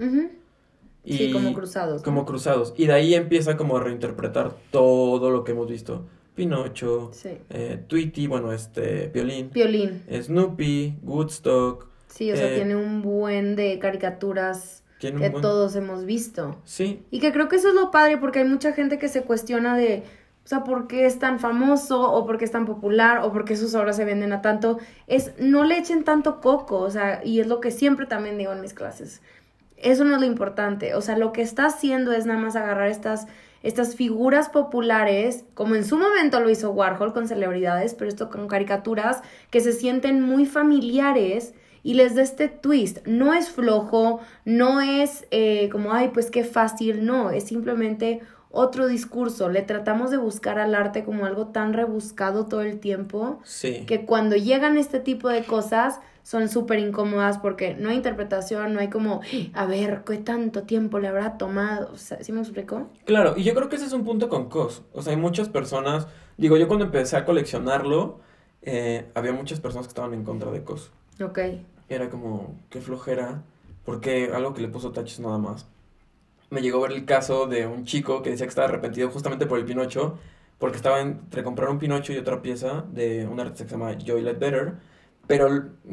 Y Sí, como cruzados. ¿no? como cruzados. Y de ahí empieza como a reinterpretar todo lo que hemos visto. Pinocho, Sí. eh, Tweety, bueno, este, Violín, Violín. Snoopy, Woodstock. Sí, o sea, Eh, tiene un buen de caricaturas que buen... todos hemos visto. Sí, Y que creo que eso es lo padre porque hay mucha gente que se cuestiona de, o sea, ¿por qué es tan famoso o por qué es tan popular o por qué sus obras se venden a tanto? Es, no le echen tanto coco, o sea, y es lo que siempre también digo en mis clases. Eso no es lo importante, o sea, lo que está haciendo es nada más agarrar estas, estas figuras populares, como en su momento lo hizo Warhol con celebridades, pero esto con caricaturas que se sienten muy familiares y les da este twist. No es flojo, no es eh, como, ay, pues qué fácil, no, es simplemente otro discurso. Le tratamos de buscar al arte como algo tan rebuscado todo el tiempo sí. que cuando llegan este tipo de cosas son súper incómodas porque no hay interpretación, no hay como, a ver, ¿qué tanto tiempo le habrá tomado? O sea, ¿Sí me explico? Claro, y yo creo que ese es un punto con COS. O sea, hay muchas personas, digo, yo cuando empecé a coleccionarlo, eh, había muchas personas que estaban en contra de COS. Ok. Era como, qué flojera, porque algo que le puso taches nada más. Me llegó a ver el caso de un chico que decía que estaba arrepentido justamente por el Pinocho, porque estaba entre comprar un Pinocho y otra pieza de un artista que se llama Joy Ledbetter, pero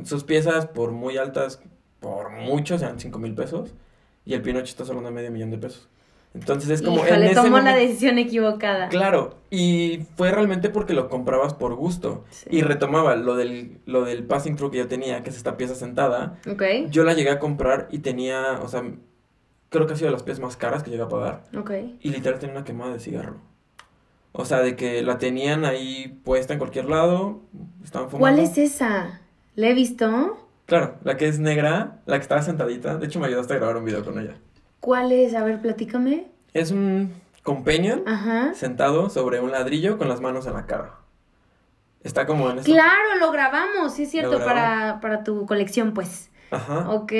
sus piezas, por muy altas, por mucho, sean 5 mil pesos, y el Pinocho está solo de medio millón de pesos. Entonces es como... en Híjole, ese tomó la momento- decisión equivocada. Claro, y fue realmente porque lo comprabas por gusto. Sí. Y retomaba lo del, lo del passing through que yo tenía, que es esta pieza sentada. Ok, Yo la llegué a comprar y tenía, o sea, creo que ha sido de las piezas más caras que llegué a pagar. ok. Y literal tenía una quemada de cigarro. O sea, de que la tenían ahí puesta en cualquier lado, estaban fumando. ¿Cuál es esa? ¿La he visto? Claro, la que es negra, la que estaba sentadita. De hecho, me ayudaste a grabar un video con ella. ¿Cuál es? A ver, platícame. Es un companion Ajá. sentado sobre un ladrillo con las manos en la cara. Está como en esta... Claro, lo grabamos, sí es cierto, para, para tu colección, pues. Ajá. Ok.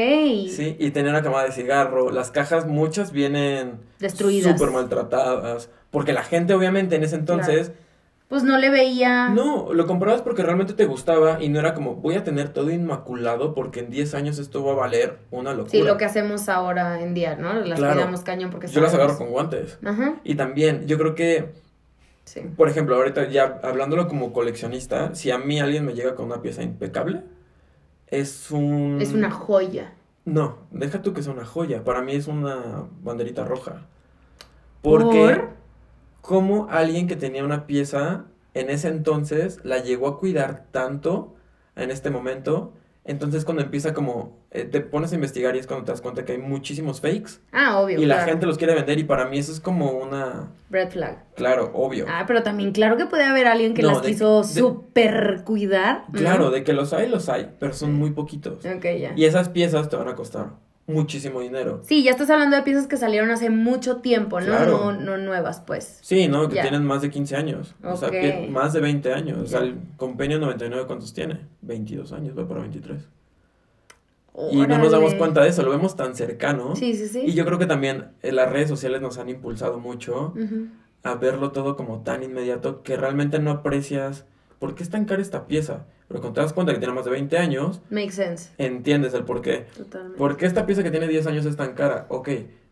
Sí, y tenía una camada de cigarro. Las cajas, muchas vienen Destruidas. súper maltratadas. Porque la gente, obviamente, en ese entonces, Pues no le veía. no, lo comprabas porque realmente te gustaba y no era como, voy a tener todo inmaculado porque en 10 años esto va a valer una locura. Sí, lo que hacemos ahora en día, ¿no? Las Claro. cuidamos cañón porque Yo las agarro con guantes. Ajá, Y también, yo creo que, sí. por ejemplo, ahorita ya hablándolo como coleccionista, si a mí alguien me llega con una pieza impecable, es un... Es una joya. No, deja tú que sea una joya. Para mí es una banderita roja. Porque ¿Por? como alguien que tenía una pieza en ese entonces la llegó a cuidar tanto en este momento. Entonces cuando empieza como, eh, te pones a investigar y es cuando te das cuenta que hay muchísimos fakes. Ah, obvio. Y la gente los quiere vender y para mí eso es como una... Red flag. Claro, obvio. Ah, pero también claro que puede haber alguien que No, las de- quiso super cuidar. ¿no? Claro, de que los hay, los hay, pero son muy poquitos. Ok, ya. Y esas piezas te van a costar muchísimo dinero. Sí, ya estás hablando de piezas que salieron hace mucho tiempo, ¿no? Claro. No, no nuevas, pues. Sí, ¿no? Que Ya. tienen más de 15 años. O sea, más de 20 años. O sea, el Compenio 99, ¿cuántos tiene? 22 años, va para 23. Y no nos damos cuenta de eso, lo vemos tan cercano. Sí, sí, sí. Y yo creo que también eh, las redes sociales nos han impulsado mucho a verlo todo como tan inmediato que realmente no aprecias por qué es tan cara esta pieza. Pero cuando te das cuenta que tiene más de 20 años, Makes sense. entiendes el por qué. Totalmente. ¿Por qué esta pieza que tiene 10 años es tan cara? Ok,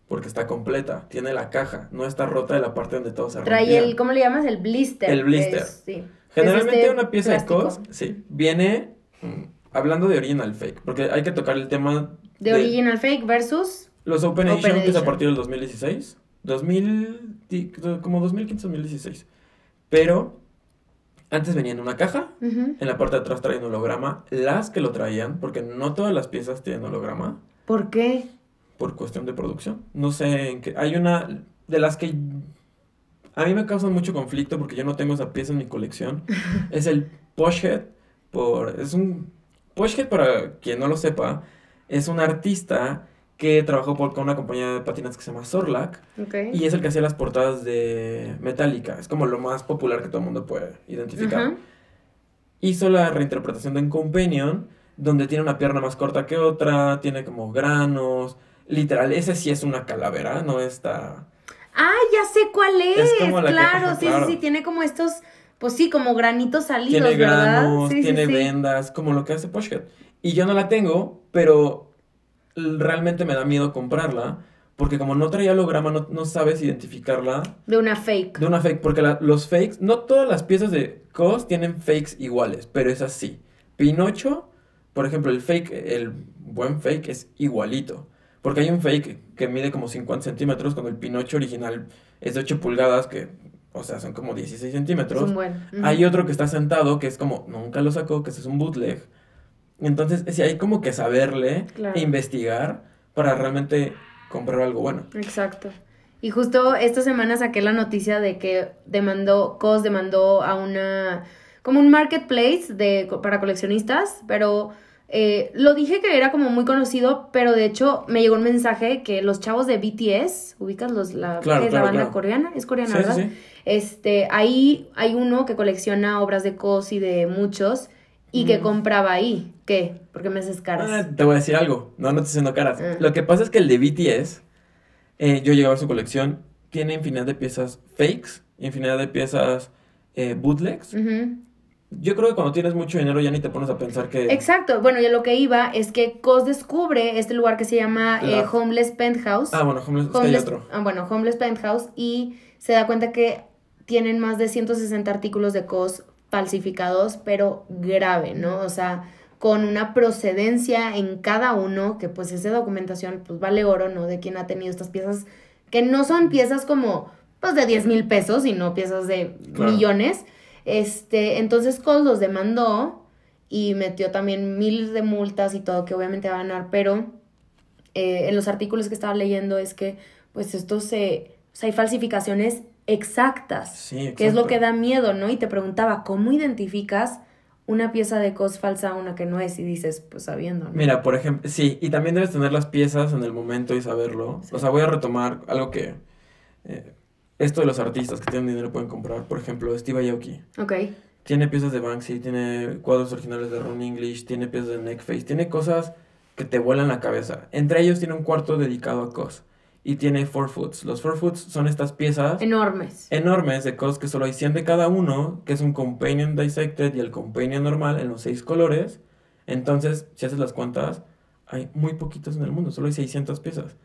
porque está completa, tiene la caja, no está rota de la parte donde todo se Trae rompía. el, ¿cómo le llamas? El blister. El blister. Es- sí. Generalmente Es este una pieza plástico. de COS, sí, viene mm, hablando de original fake, porque hay que tocar el tema De original fake versus. los Open, Open Edition, que es a Edition. partir del 2016, 2000, di- como 2015-2016, pero antes venía en una caja, en la parte de atrás traía un holograma, las que lo traían, porque no todas las piezas tienen holograma, ¿Por qué? por cuestión de producción. No sé en qué. Hay una de las que a mí me causan mucho conflicto porque yo no tengo esa pieza en mi colección. [LAUGHS] es el Poshhead. Por, es un. Poshhead, para quien no lo sepa, es un artista que trabajó por, con una compañía de patinas que se llama Sorlac y es el que hacía las portadas de Metallica. Es como lo más popular que todo el mundo puede identificar hizo la reinterpretación de Companion, donde tiene una pierna más corta que otra, tiene como granos. Literal, ese sí es una calavera, no está. Ah, ya sé cuál es. Es como la que- claro, ajá, sí, claro. sí, sí. Tiene como estos. Pues sí, como granitos salidos, Tiene granos, sí, tiene sí. vendas, como lo que hace Poshhead. Y yo no la tengo, pero realmente me da miedo comprarla, porque como no traía holograma, no, no sabes identificarla De una fake. de una fake, porque la- los fakes, no todas las piezas de COS tienen fakes iguales, pero es así. Pinocho, por ejemplo, el fake, el buen fake es igualito. Porque hay un fake que mide como 50 centímetros, cuando el Pinocho original es de 8 pulgadas, que, o sea, son como 16 Es centímetros. un buen. Ujú. Hay otro que está sentado, que es como, nunca lo sacó, que ese es un bootleg. Entonces, sí, hay como que saberle Claro. e investigar para realmente comprar algo bueno. Exacto. Y justo esta semana saqué la noticia de que demandó, COS demandó a una, como un marketplace de, para coleccionistas, pero eh, lo dije que era como muy conocido, pero de hecho me llegó un mensaje que los chavos de BTS, ubicas los, la, Claro, ¿qué es la claro, banda claro. coreana, es coreana, Sí, sí, ¿verdad? sí. Este, ahí hay uno que colecciona obras de COS y de muchos y que Mm. compraba ahí. ¿Qué? Porque me haces caras. Ah, te voy a decir algo, no, no te estoy haciendo caras. Ah. Lo que pasa es que el de BTS, eh, yo llegaba a su colección, tiene infinidad de piezas fakes, infinidad de piezas eh, bootlegs. Yo creo que cuando tienes mucho dinero ya ni te pones a pensar que... Exacto, bueno, yo lo que iba es que COS descubre este lugar que se llama eh, Homeless Penthouse. Ah, bueno, Homeless, es que hay Homeless- otro. ah, bueno, Homeless Penthouse y se da cuenta que tienen más de 160 artículos de COS falsificados, pero grave, ¿no? O sea, con una procedencia en cada uno, que pues esa documentación pues vale oro, ¿no? De quién ha tenido estas piezas, que no son piezas como pues de 10 mil pesos, sino piezas de Claro. millones. Este, entonces COS los demandó y metió también miles de multas y todo, que obviamente va a ganar, pero eh, en los artículos que estaba leyendo es que pues esto se, o sea, hay falsificaciones exactas, Sí, que es lo que da miedo, ¿no? Y te preguntaba, ¿cómo identificas una pieza de COS falsa a una que no es? Y dices, pues sabiendo, ¿no? Mira, por ejemplo, sí, y también debes tener las piezas en el momento y saberlo. Sí. O sea, voy a retomar algo que... eh, esto de los artistas que tienen dinero pueden comprar. Por ejemplo, Steve Aoki. Ok, Tiene piezas de Banksy, tiene cuadros originales de Ron English, tiene piezas de Neckface, tiene cosas que te vuelan la cabeza. Entre ellos tiene un cuarto dedicado a COS. Y tiene Four Foots. Los Four Foots son estas piezas enormes. enormes de COS que solo hay 100 de cada uno, que es un Companion Dissected y el Companion normal en los seis colores. Entonces, si haces las cuentas, hay muy poquitos en el mundo, solo hay 600 piezas.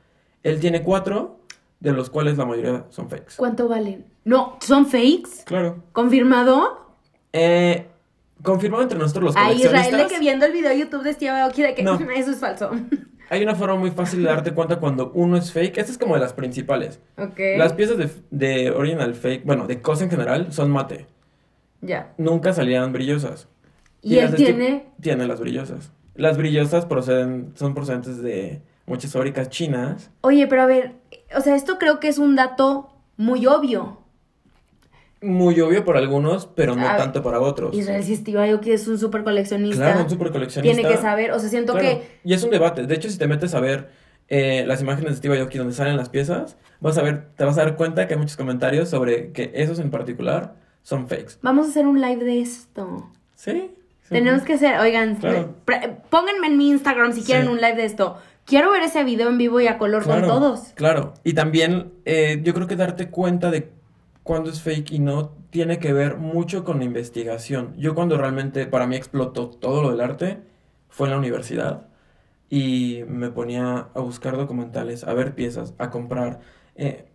Él tiene cuatro, de los cuales la mayoría son fakes. ¿Cuánto valen? No, ¿son fakes? Claro. ¿Confirmado? Eh, confirmado entre nosotros los Ay, Israel, de coleccionistas. que viendo el video de YouTube de Steve Aoki de que No. [LAUGHS] eso es falso. Hay una forma muy fácil de darte cuenta cuando uno es fake. Esta es como de las principales. Ok. Las piezas de, de original fake, bueno, de COS en general, son mate. Ya. nunca salían brillosas. Y, él tiene. Tiene las brillosas. Las brillosas proceden, son procedentes de muchas fábricas chinas. Oye, pero a ver, o sea, esto creo que es un dato muy obvio. Muy obvio para algunos, pero no A ver, tanto para otros. Israel si Steve Aoki es un súper coleccionista. Claro, un super coleccionista. Tiene que saber, o sea, siento Claro, que. Y es un debate. De hecho, si te metes a ver eh, las imágenes de Steve Aoki donde salen las piezas, vas a ver, te vas a dar cuenta que hay muchos comentarios sobre que esos en particular son fakes. Vamos a hacer un live de esto. ¿Sí? sí. Tenemos que hacer, oigan, Claro. pónganme en mi Instagram si quieren Sí. un live de esto. Quiero ver ese video en vivo y a color Claro, con todos. Claro. Y también eh, yo creo que darte cuenta de cuándo es fake y no tiene que ver mucho con la investigación. Yo cuando realmente para mí explotó todo lo del arte fue en la universidad y me ponía a buscar documentales, a ver piezas, a comprar. Eh,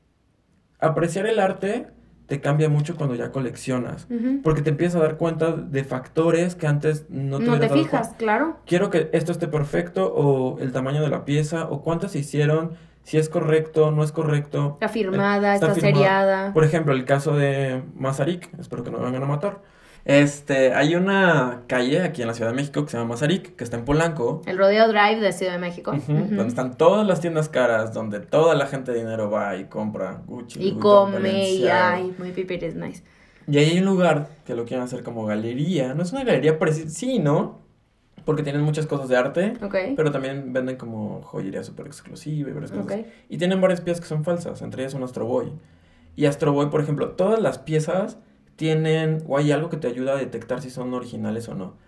apreciar el arte te cambia mucho cuando ya coleccionas. Ujú. Porque te empiezas a dar cuenta de factores que antes no te No, te fijas, claro. quiero que esto esté perfecto o el tamaño de la pieza o cuántas hicieron, si es correcto, no es correcto. Está firmada, Está está, firmada. seriada. Por ejemplo, el caso de Mazarik, espero que no me vengan a matar. Este, hay una calle aquí en la Ciudad de México que se llama Mazarik, que está en Polanco, El Rodeo Drive de Ciudad de México. donde están todas las tiendas caras, donde toda la gente de dinero va y compra Gucci, Y come y ay, muy pipi, es nice. Y ahí hay un lugar que lo quieren hacer como galería. No es una galería precisa, sí, ¿no? Porque tienen muchas cosas de arte. Pero también venden como joyería súper exclusiva y varias cosas. Ok. Y tienen varias piezas que son falsas, entre ellas un Astro Boy. Y Astro Boy, por ejemplo, todas las piezas tienen, o hay algo que te ayuda a detectar si son originales o no.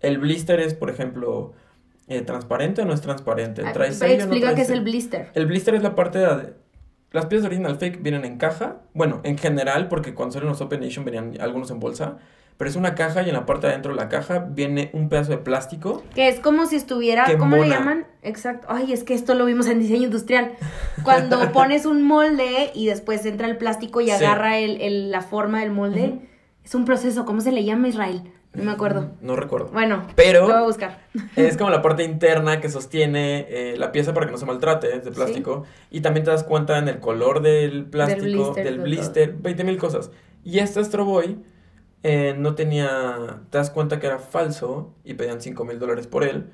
El blister es, por ejemplo, eh, transparente o no es transparente. Ah, ¿Trae sello o no Explica qué es el blister. El blister es la parte de... Las piezas original fake vienen en caja. Bueno, en general, porque cuando salen los Open Edition venían algunos en bolsa. Pero es una caja y en la parte de adentro de la caja viene un pedazo de plástico. Que es como si estuviera, Que ¿cómo le mona. llaman? Exacto. Ay, es que esto lo vimos en diseño industrial. Cuando [LAUGHS] pones un molde y después entra el plástico y Sí. agarra el, el- la forma del molde, es un proceso. ¿Cómo se le llama Israel? No me acuerdo. No recuerdo. Bueno, Pero- lo voy a buscar. [LAUGHS] Es como la parte interna que sostiene eh, la pieza para que no se maltrate, es de plástico. Y también te das cuenta en el color del plástico, del blister, blister, de todo. 20 mil cosas. Y este Astro Boy eh, no tenía, te das cuenta que era falso y pedían 5 mil dólares por él.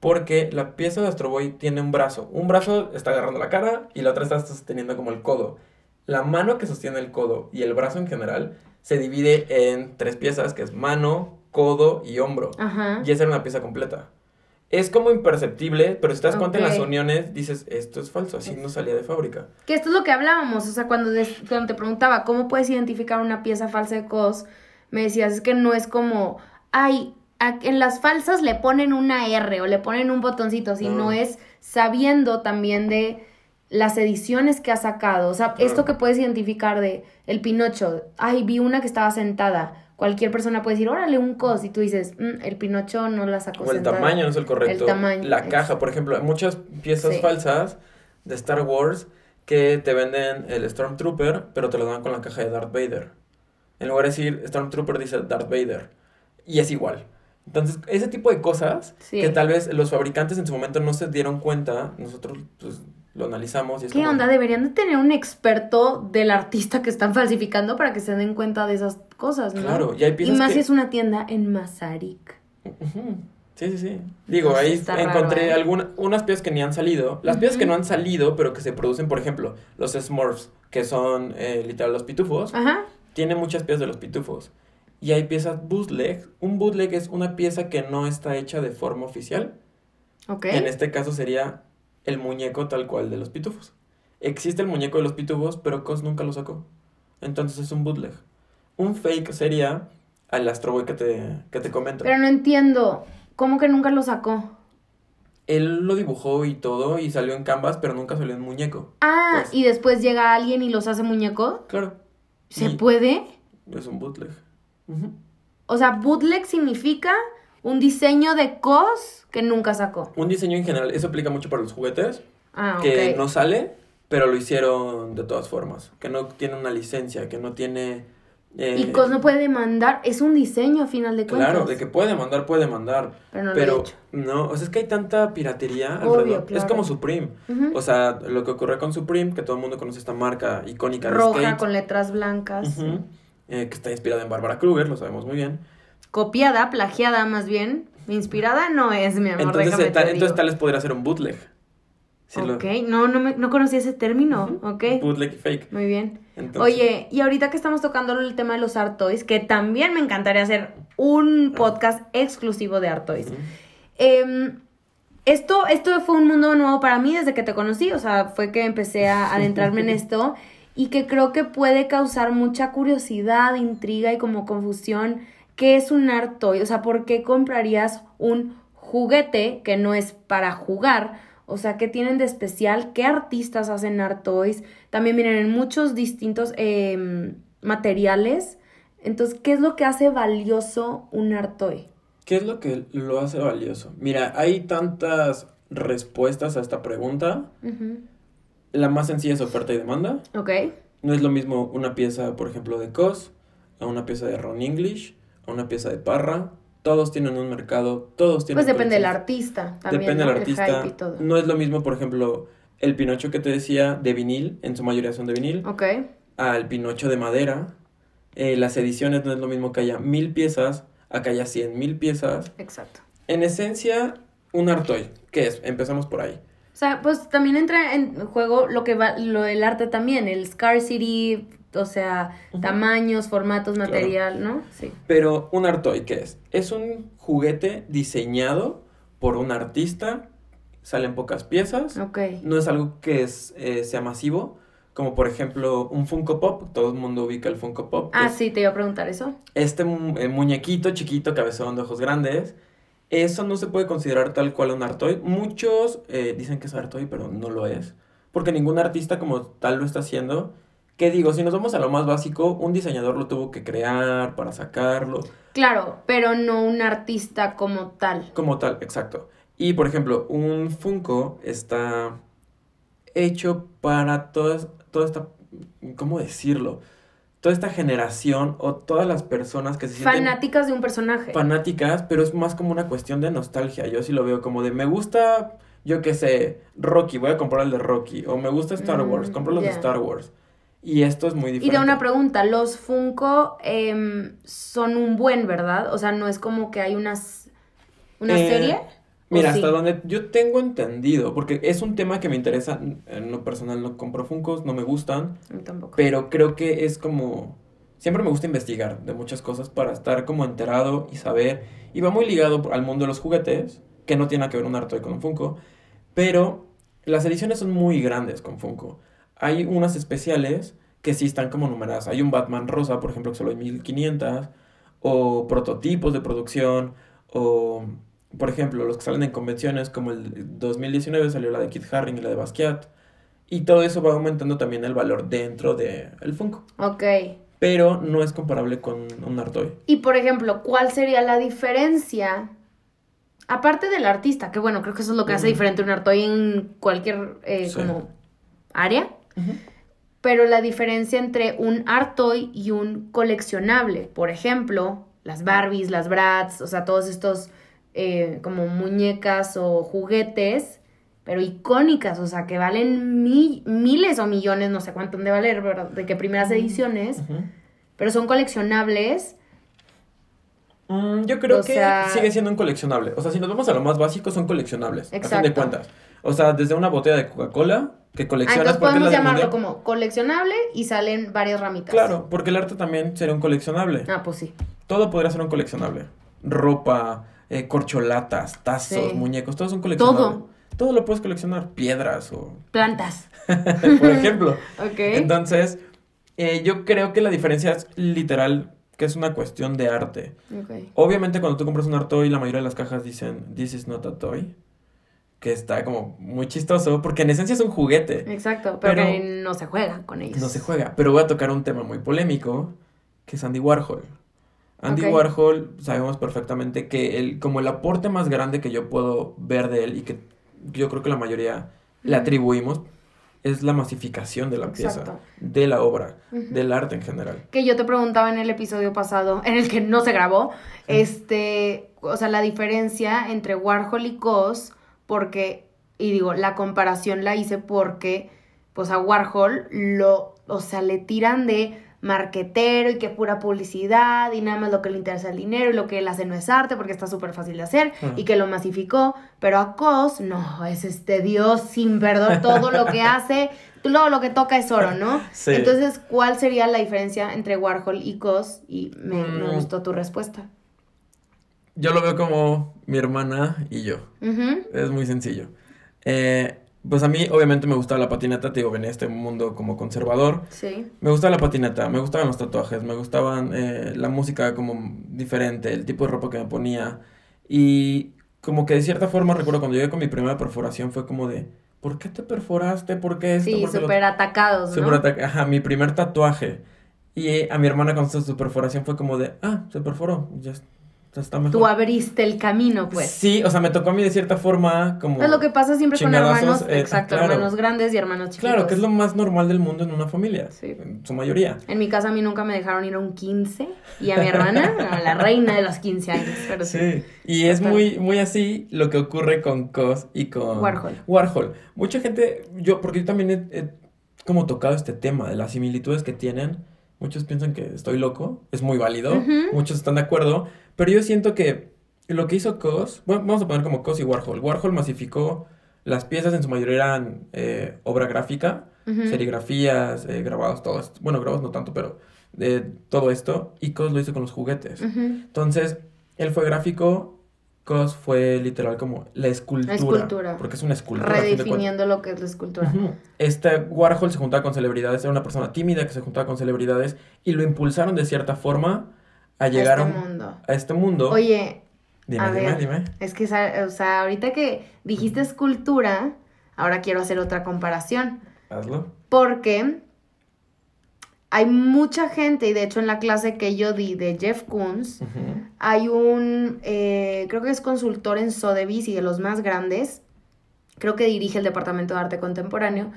Porque la pieza de Astro Boy tiene un brazo. Un brazo está agarrando la cara y la otra está sosteniendo como el codo. La mano que sostiene el codo y el brazo en general se divide en tres piezas, que es mano, codo y hombro. Ajá. Y esa era una pieza completa. Es como imperceptible, pero si te das cuenta en las uniones, dices, esto es falso, así no salía de fábrica. Que esto es lo que hablábamos, o sea, cuando, cuando te preguntaba cómo puedes identificar una pieza falsa de COS, me decías, es que no es como, ay, en las falsas le ponen una R o le ponen un botoncito, sino No. es sabiendo también de las ediciones que ha sacado, o sea, Claro. esto que puedes identificar de el Pinocho, ay, vi una que estaba sentada, cualquier persona puede decir, órale, un COS, y tú dices, "Mm, el Pinocho no la sacó O el sentada". tamaño no es el correcto. El tamaño, La caja, por ejemplo, hay muchas piezas Sí. falsas de Star Wars que te venden el Stormtrooper, pero te lo dan con la caja de Darth Vader. En lugar de decir Stormtrooper, dice Darth Vader. Y es igual. Entonces, ese tipo de cosas Sí. que tal vez los fabricantes en su momento no se dieron cuenta, nosotros pues, lo analizamos y es ¿Qué como- onda? Deberían de tener un experto del artista que están falsificando para que se den cuenta de esas cosas, ¿no? Claro, y hay Y piezas más que... si es una tienda en Mazarik. Sí, sí, sí. Digo, Eso ahí raro, encontré ¿eh? alguna- unas piezas que ni han salido. Las piezas que no han salido, pero que se producen, por ejemplo, los Smurfs, que son eh, literal los pitufos, Ajá. Tiene muchas piezas de los pitufos. Y hay piezas bootleg. Un bootleg es una pieza que no está hecha de forma oficial. Ok. En este caso sería el muñeco tal cual de los pitufos. Existe el muñeco de los pitufos, pero Cos nunca lo sacó. Entonces es un bootleg. Un fake sería al Astro Boy que te, que te comento. Pero no entiendo. ¿Cómo que nunca lo sacó? Él lo dibujó y todo y salió en canvas, pero nunca salió en muñeco. Ah, Pues- y después llega alguien y los hace muñeco. Claro. ¿Se Y puede? Es un bootleg. O sea, bootleg significa un diseño de cos que nunca sacó. Un diseño en general, eso aplica mucho para los juguetes, Ah, que no sale, pero lo hicieron de todas formas. Que no tiene una licencia, que no tiene... eh, Y cos no puede demandar. Es un diseño a final de cuentas. Claro, de que puede mandar, puede mandar. Pero no lo he pero hecho. no, o sea, es que hay tanta piratería Obvio, alrededor. Es como Supreme. O sea, lo que ocurre con Supreme, que todo el mundo conoce esta marca icónica de Roja skate. con letras blancas. Eh, que está inspirada en Barbara Kruger, lo sabemos muy bien. Copiada, plagiada más bien. Inspirada no es, mi amor. Entonces, eh, tal, te entonces digo. tal vez podría ser un bootleg. Lo- ok, no, no, me, no conocía ese término. Ok, Bootleg y fake. muy bien. Entonces, Oye, y ahorita que estamos tocando el tema de los art toys, que también me encantaría hacer un podcast exclusivo de art toys. Em, esto, esto fue un mundo nuevo para mí desde que te conocí, o sea, fue que empecé a [LAUGHS] adentrarme en esto y que creo que puede causar mucha curiosidad, intriga y como confusión. ¿Qué es un art toy? O sea, ¿por qué comprarías un juguete que no es para jugar? O sea, ¿qué tienen de especial? ¿Qué artistas hacen art toys? También vienen en muchos distintos em, materiales. Entonces, ¿qué es lo que hace valioso un art toy? ¿Qué es lo que lo hace valioso? Mira, hay tantas respuestas a esta pregunta. La más sencilla es oferta y demanda. Ok. No es lo mismo una pieza, por ejemplo, de COS, a una pieza de Ron English, a una pieza de Parra. Todos tienen un mercado, todos tienen... Pues depende del artista también, Depende del El artista. No es lo mismo, por ejemplo, el Pinocho que te decía de vinil, en su mayoría son de vinil, Ok. al Pinocho de madera. Eh, las ediciones no es lo mismo que haya mil piezas, a que haya cien mil piezas. Exacto. En esencia, un Artoy. ¿Qué es? Empezamos por ahí. O sea, pues también entra en juego lo que va, lo del arte también, el scarcity, o sea, tamaños, formatos, Claro. material, ¿no? Sí. Pero un Artoy, ¿qué es? Es un juguete diseñado por un artista, salen pocas piezas, Ok. no es algo que es, eh, sea masivo, como por ejemplo un Funko Pop, todo el mundo ubica el Funko Pop. Ah, sí, te iba a preguntar eso. Este mu- eh, muñequito chiquito, cabezón de ojos grandes, eso no se puede considerar tal cual un Artoy. Muchos eh, dicen que es Artoy, pero no lo es, porque ningún artista como tal lo está haciendo. ¿Qué digo? Si nos vamos a lo más básico, un diseñador lo tuvo que crear para sacarlo. Claro, pero no un artista como tal. Como tal, exacto. Y por ejemplo, un Funko está hecho para todas, toda esta, ¿cómo decirlo? Toda esta generación o todas las personas que se sienten Fanáticas de un personaje. fanáticas, pero es más como una cuestión de nostalgia. Yo sí lo veo como de me gusta, yo qué sé, Rocky, voy a comprar el de Rocky. O me gusta Star Mm, Wars, compro los de. Star Wars. Y esto es muy y diferente. de una pregunta, los Funko em, son un buen, ¿verdad? O sea, no es como que hay unas, una Eh, serie. ¿O Mira, sí? hasta donde yo tengo entendido, porque es un tema que me interesa, en lo personal no compro Funkos, no me gustan, A mí tampoco. pero creo que es como... Siempre me gusta investigar de muchas cosas para estar como enterado y saber. Y va muy ligado al mundo de los juguetes, que no tiene nada que ver un Artoy con un Funko, pero las ediciones son muy grandes con Funko. Hay unas especiales que sí están como numeradas. Hay un Batman rosa, por ejemplo, que solo hay 1500, o prototipos de producción, o por ejemplo, los que salen en convenciones, como el 2019 salió la de Kit Haring y la de Basquiat. Y todo eso va aumentando también el valor dentro del el Funko. Ok. Pero no es comparable con un Artoy. Y por ejemplo, ¿cuál sería la diferencia? Aparte del artista, que bueno, creo que eso es lo que hace Ujú. diferente un artoy en cualquier eh, Sí. como área. Pero la diferencia entre un art toy y un coleccionable, por ejemplo, las Barbies, las Bratz, o sea, todos estos eh, como muñecas o juguetes, pero icónicas, o sea, que valen mi- miles o millones, no sé cuánto han de valer, ¿verdad? De que primeras ediciones, pero son coleccionables. Mm, yo creo O que sea- sigue siendo un coleccionable. O sea, si nos vamos a lo más básico, son coleccionables. A fin de Exacto. cuentas. O sea, desde una botella de Coca-Cola que Ah, coleccionas entonces porque es podemos llamarlo mundial. como coleccionable y salen varias ramitas. Claro, porque el arte también sería un coleccionable. Ah, pues sí. Todo podría ser un coleccionable. Ropa, eh, corcholatas, tazos, Sí. muñecos, todo es un coleccionable. Todo. Todo lo puedes coleccionar. Piedras o... [LAUGHS] Plantas. [LAUGHS] por ejemplo. Ok. Entonces, eh, yo creo que la diferencia es literal que es una cuestión de arte. Ok. Obviamente cuando tú compras un art toy, la mayoría de las cajas dicen, this is not a toy. Que está como muy chistoso, porque en esencia es un juguete. Exacto, pero, Pero- no se juega con ellos. No se juega. Pero voy a tocar un tema muy polémico, que es Andy Warhol. Andy. Warhol, sabemos perfectamente que el, como el aporte más grande que yo puedo ver de él y que yo creo que la mayoría le atribuimos, es la masificación de la pieza, de la obra, del arte en general. Que yo te preguntaba en el episodio pasado, en el que no se grabó, este, o sea, la diferencia entre Warhol y Cos, porque, y digo, la comparación la hice porque, pues a Warhol lo, o sea, le tiran de marquetero y que pura publicidad y nada más lo que le interesa el dinero y lo que él hace no es arte porque está súper fácil de hacer y que lo masificó, pero a Cos no, es este Dios sin perdón, todo lo que [LAUGHS] hace, todo lo que toca es oro, ¿no? Sí. Entonces, ¿cuál sería la diferencia entre Warhol y Cos? Y me, me Mm. gustó tu respuesta. Yo lo veo como mi hermana y yo. Es muy sencillo. Eh, pues a mí, obviamente, me gustaba la patineta. Te digo, venía a este mundo como conservador. Sí. Me gustaba la patineta, me gustaban los tatuajes, me gustaban eh, la música como diferente, el tipo de ropa que me ponía. Y como que de cierta forma recuerdo cuando llegué con mi primera perforación fue como de, ¿por qué te perforaste? ¿Por qué esto? Sí, ¿Por qué lo súper atacados, ¿no? Súper ataque- Ajá, mi primer tatuaje. Y eh, a mi hermana con su perforación fue como de, ah, se perforó, ya, es- ya está mejor. Tú abriste el camino, pues. Sí, o sea, me tocó a mí de cierta forma como... Es lo que pasa siempre con hermanos, eh, exacto, claro. hermanos grandes y hermanos chiquitos. Claro, que es lo más normal del mundo en una familia, Sí. en su mayoría. En mi casa a mí nunca me dejaron ir a un 15 y a mi hermana, a la reina de los 15 años, pero sí. Sí, y es muy, muy así lo que ocurre con Cos y con Warhol. Warhol. Mucha gente, yo, porque yo también he, he como tocado este tema de las similitudes que tienen. Muchos piensan que estoy loco, es muy válido, Ujú. muchos están de acuerdo, pero yo siento que lo que hizo Cos, bueno, vamos a poner como Cos y Warhol. Warhol masificó, las piezas en su mayoría eran eh, obra gráfica, serigrafías, eh, grabados, todo esto. Bueno, grabados no tanto, pero de todo esto. Y Cos lo hizo con los juguetes. Entonces, él fue gráfico, Cos fue literal como la escultura. escultura. Porque es una escultura. Redefiniendo lo que es la escultura. Este Warhol se juntaba con celebridades, era una persona tímida que se juntaba con celebridades y lo impulsaron de cierta forma a llegar a a, este un- mundo. a este mundo. Oye, dime, a dime, ver. dime. es que, o sea, ahorita que dijiste escultura, ahora quiero hacer otra comparación. Hazlo. Porque hay mucha gente, y de hecho en la clase que yo di de Jeff Koons, hay un, eh, creo que es consultor en Sotheby's y de los más grandes, creo que dirige el Departamento de Arte Contemporáneo,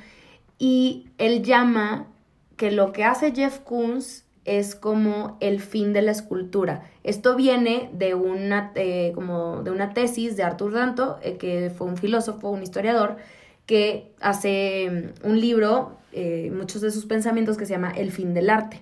y él llama que lo que hace Jeff Koons es como el fin de la escultura. Esto viene de una, eh, como de una tesis de Arthur Danto, eh, que fue un filósofo, un historiador, que hace mm, un libro, eh, muchos de sus pensamientos, que se llama El fin del arte.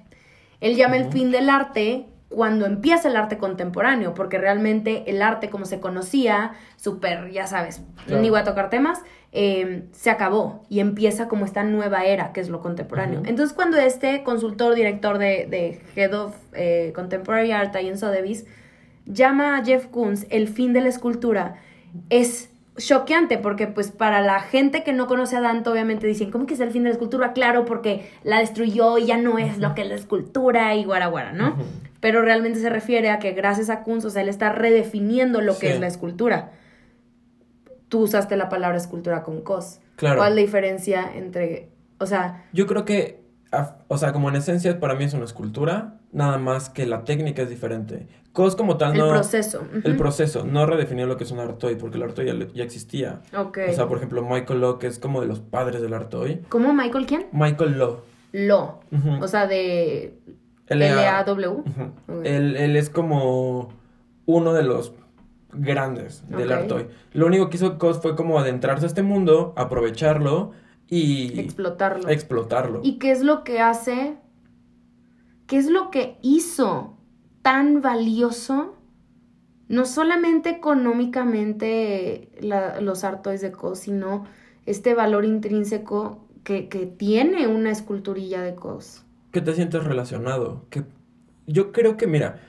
Él llama el fin del arte cuando empieza el arte contemporáneo, porque realmente el arte como se conocía, súper, ya sabes, Claro. ni voy a tocar temas, eh, se acabó y empieza como esta nueva era, que es lo contemporáneo. Entonces cuando este consultor, director de, de Head of eh, Contemporary Art ahí en Sotheby's, llama a Jeff Koons el fin de la escultura, es choqueante porque pues para la gente que no conoce a Dante obviamente dicen, ¿cómo que es el fin de la escultura? Claro, porque la destruyó y ya no es lo que es la escultura y guara guara, ¿no? Ujú. Pero realmente se refiere a que gracias a Kunz, o sea, él está redefiniendo lo que Sí. es la escultura. Tú usaste la palabra escultura con cos. Claro. ¿Cuál es la diferencia entre, o sea, Yo creo que, a- o sea, como en esencia para mí es una escultura, nada más que la técnica es diferente. Cos como tal el no... proceso? El proceso, no redefinió lo que es un art toy, porque el art toy ya, ya existía. Ok. O sea, por ejemplo, Michael Lowe, que es como de los padres del art toy. ¿Cómo Michael quién? Michael Lowe. Lo. Ujú. O sea, de L.A. L-A-W. Él, él es como uno de los grandes del Ok. art toy. Lo único que hizo Cos fue como adentrarse a este mundo, aprovecharlo y Explotarlo. explotarlo. ¿Y qué es lo que hace? ¿Qué es lo que hizo tan valioso? No solamente económicamente los art toys de COS, sino este valor intrínseco que, que tiene una esculturilla de COS. que te sientes relacionado. Que yo creo que, mira,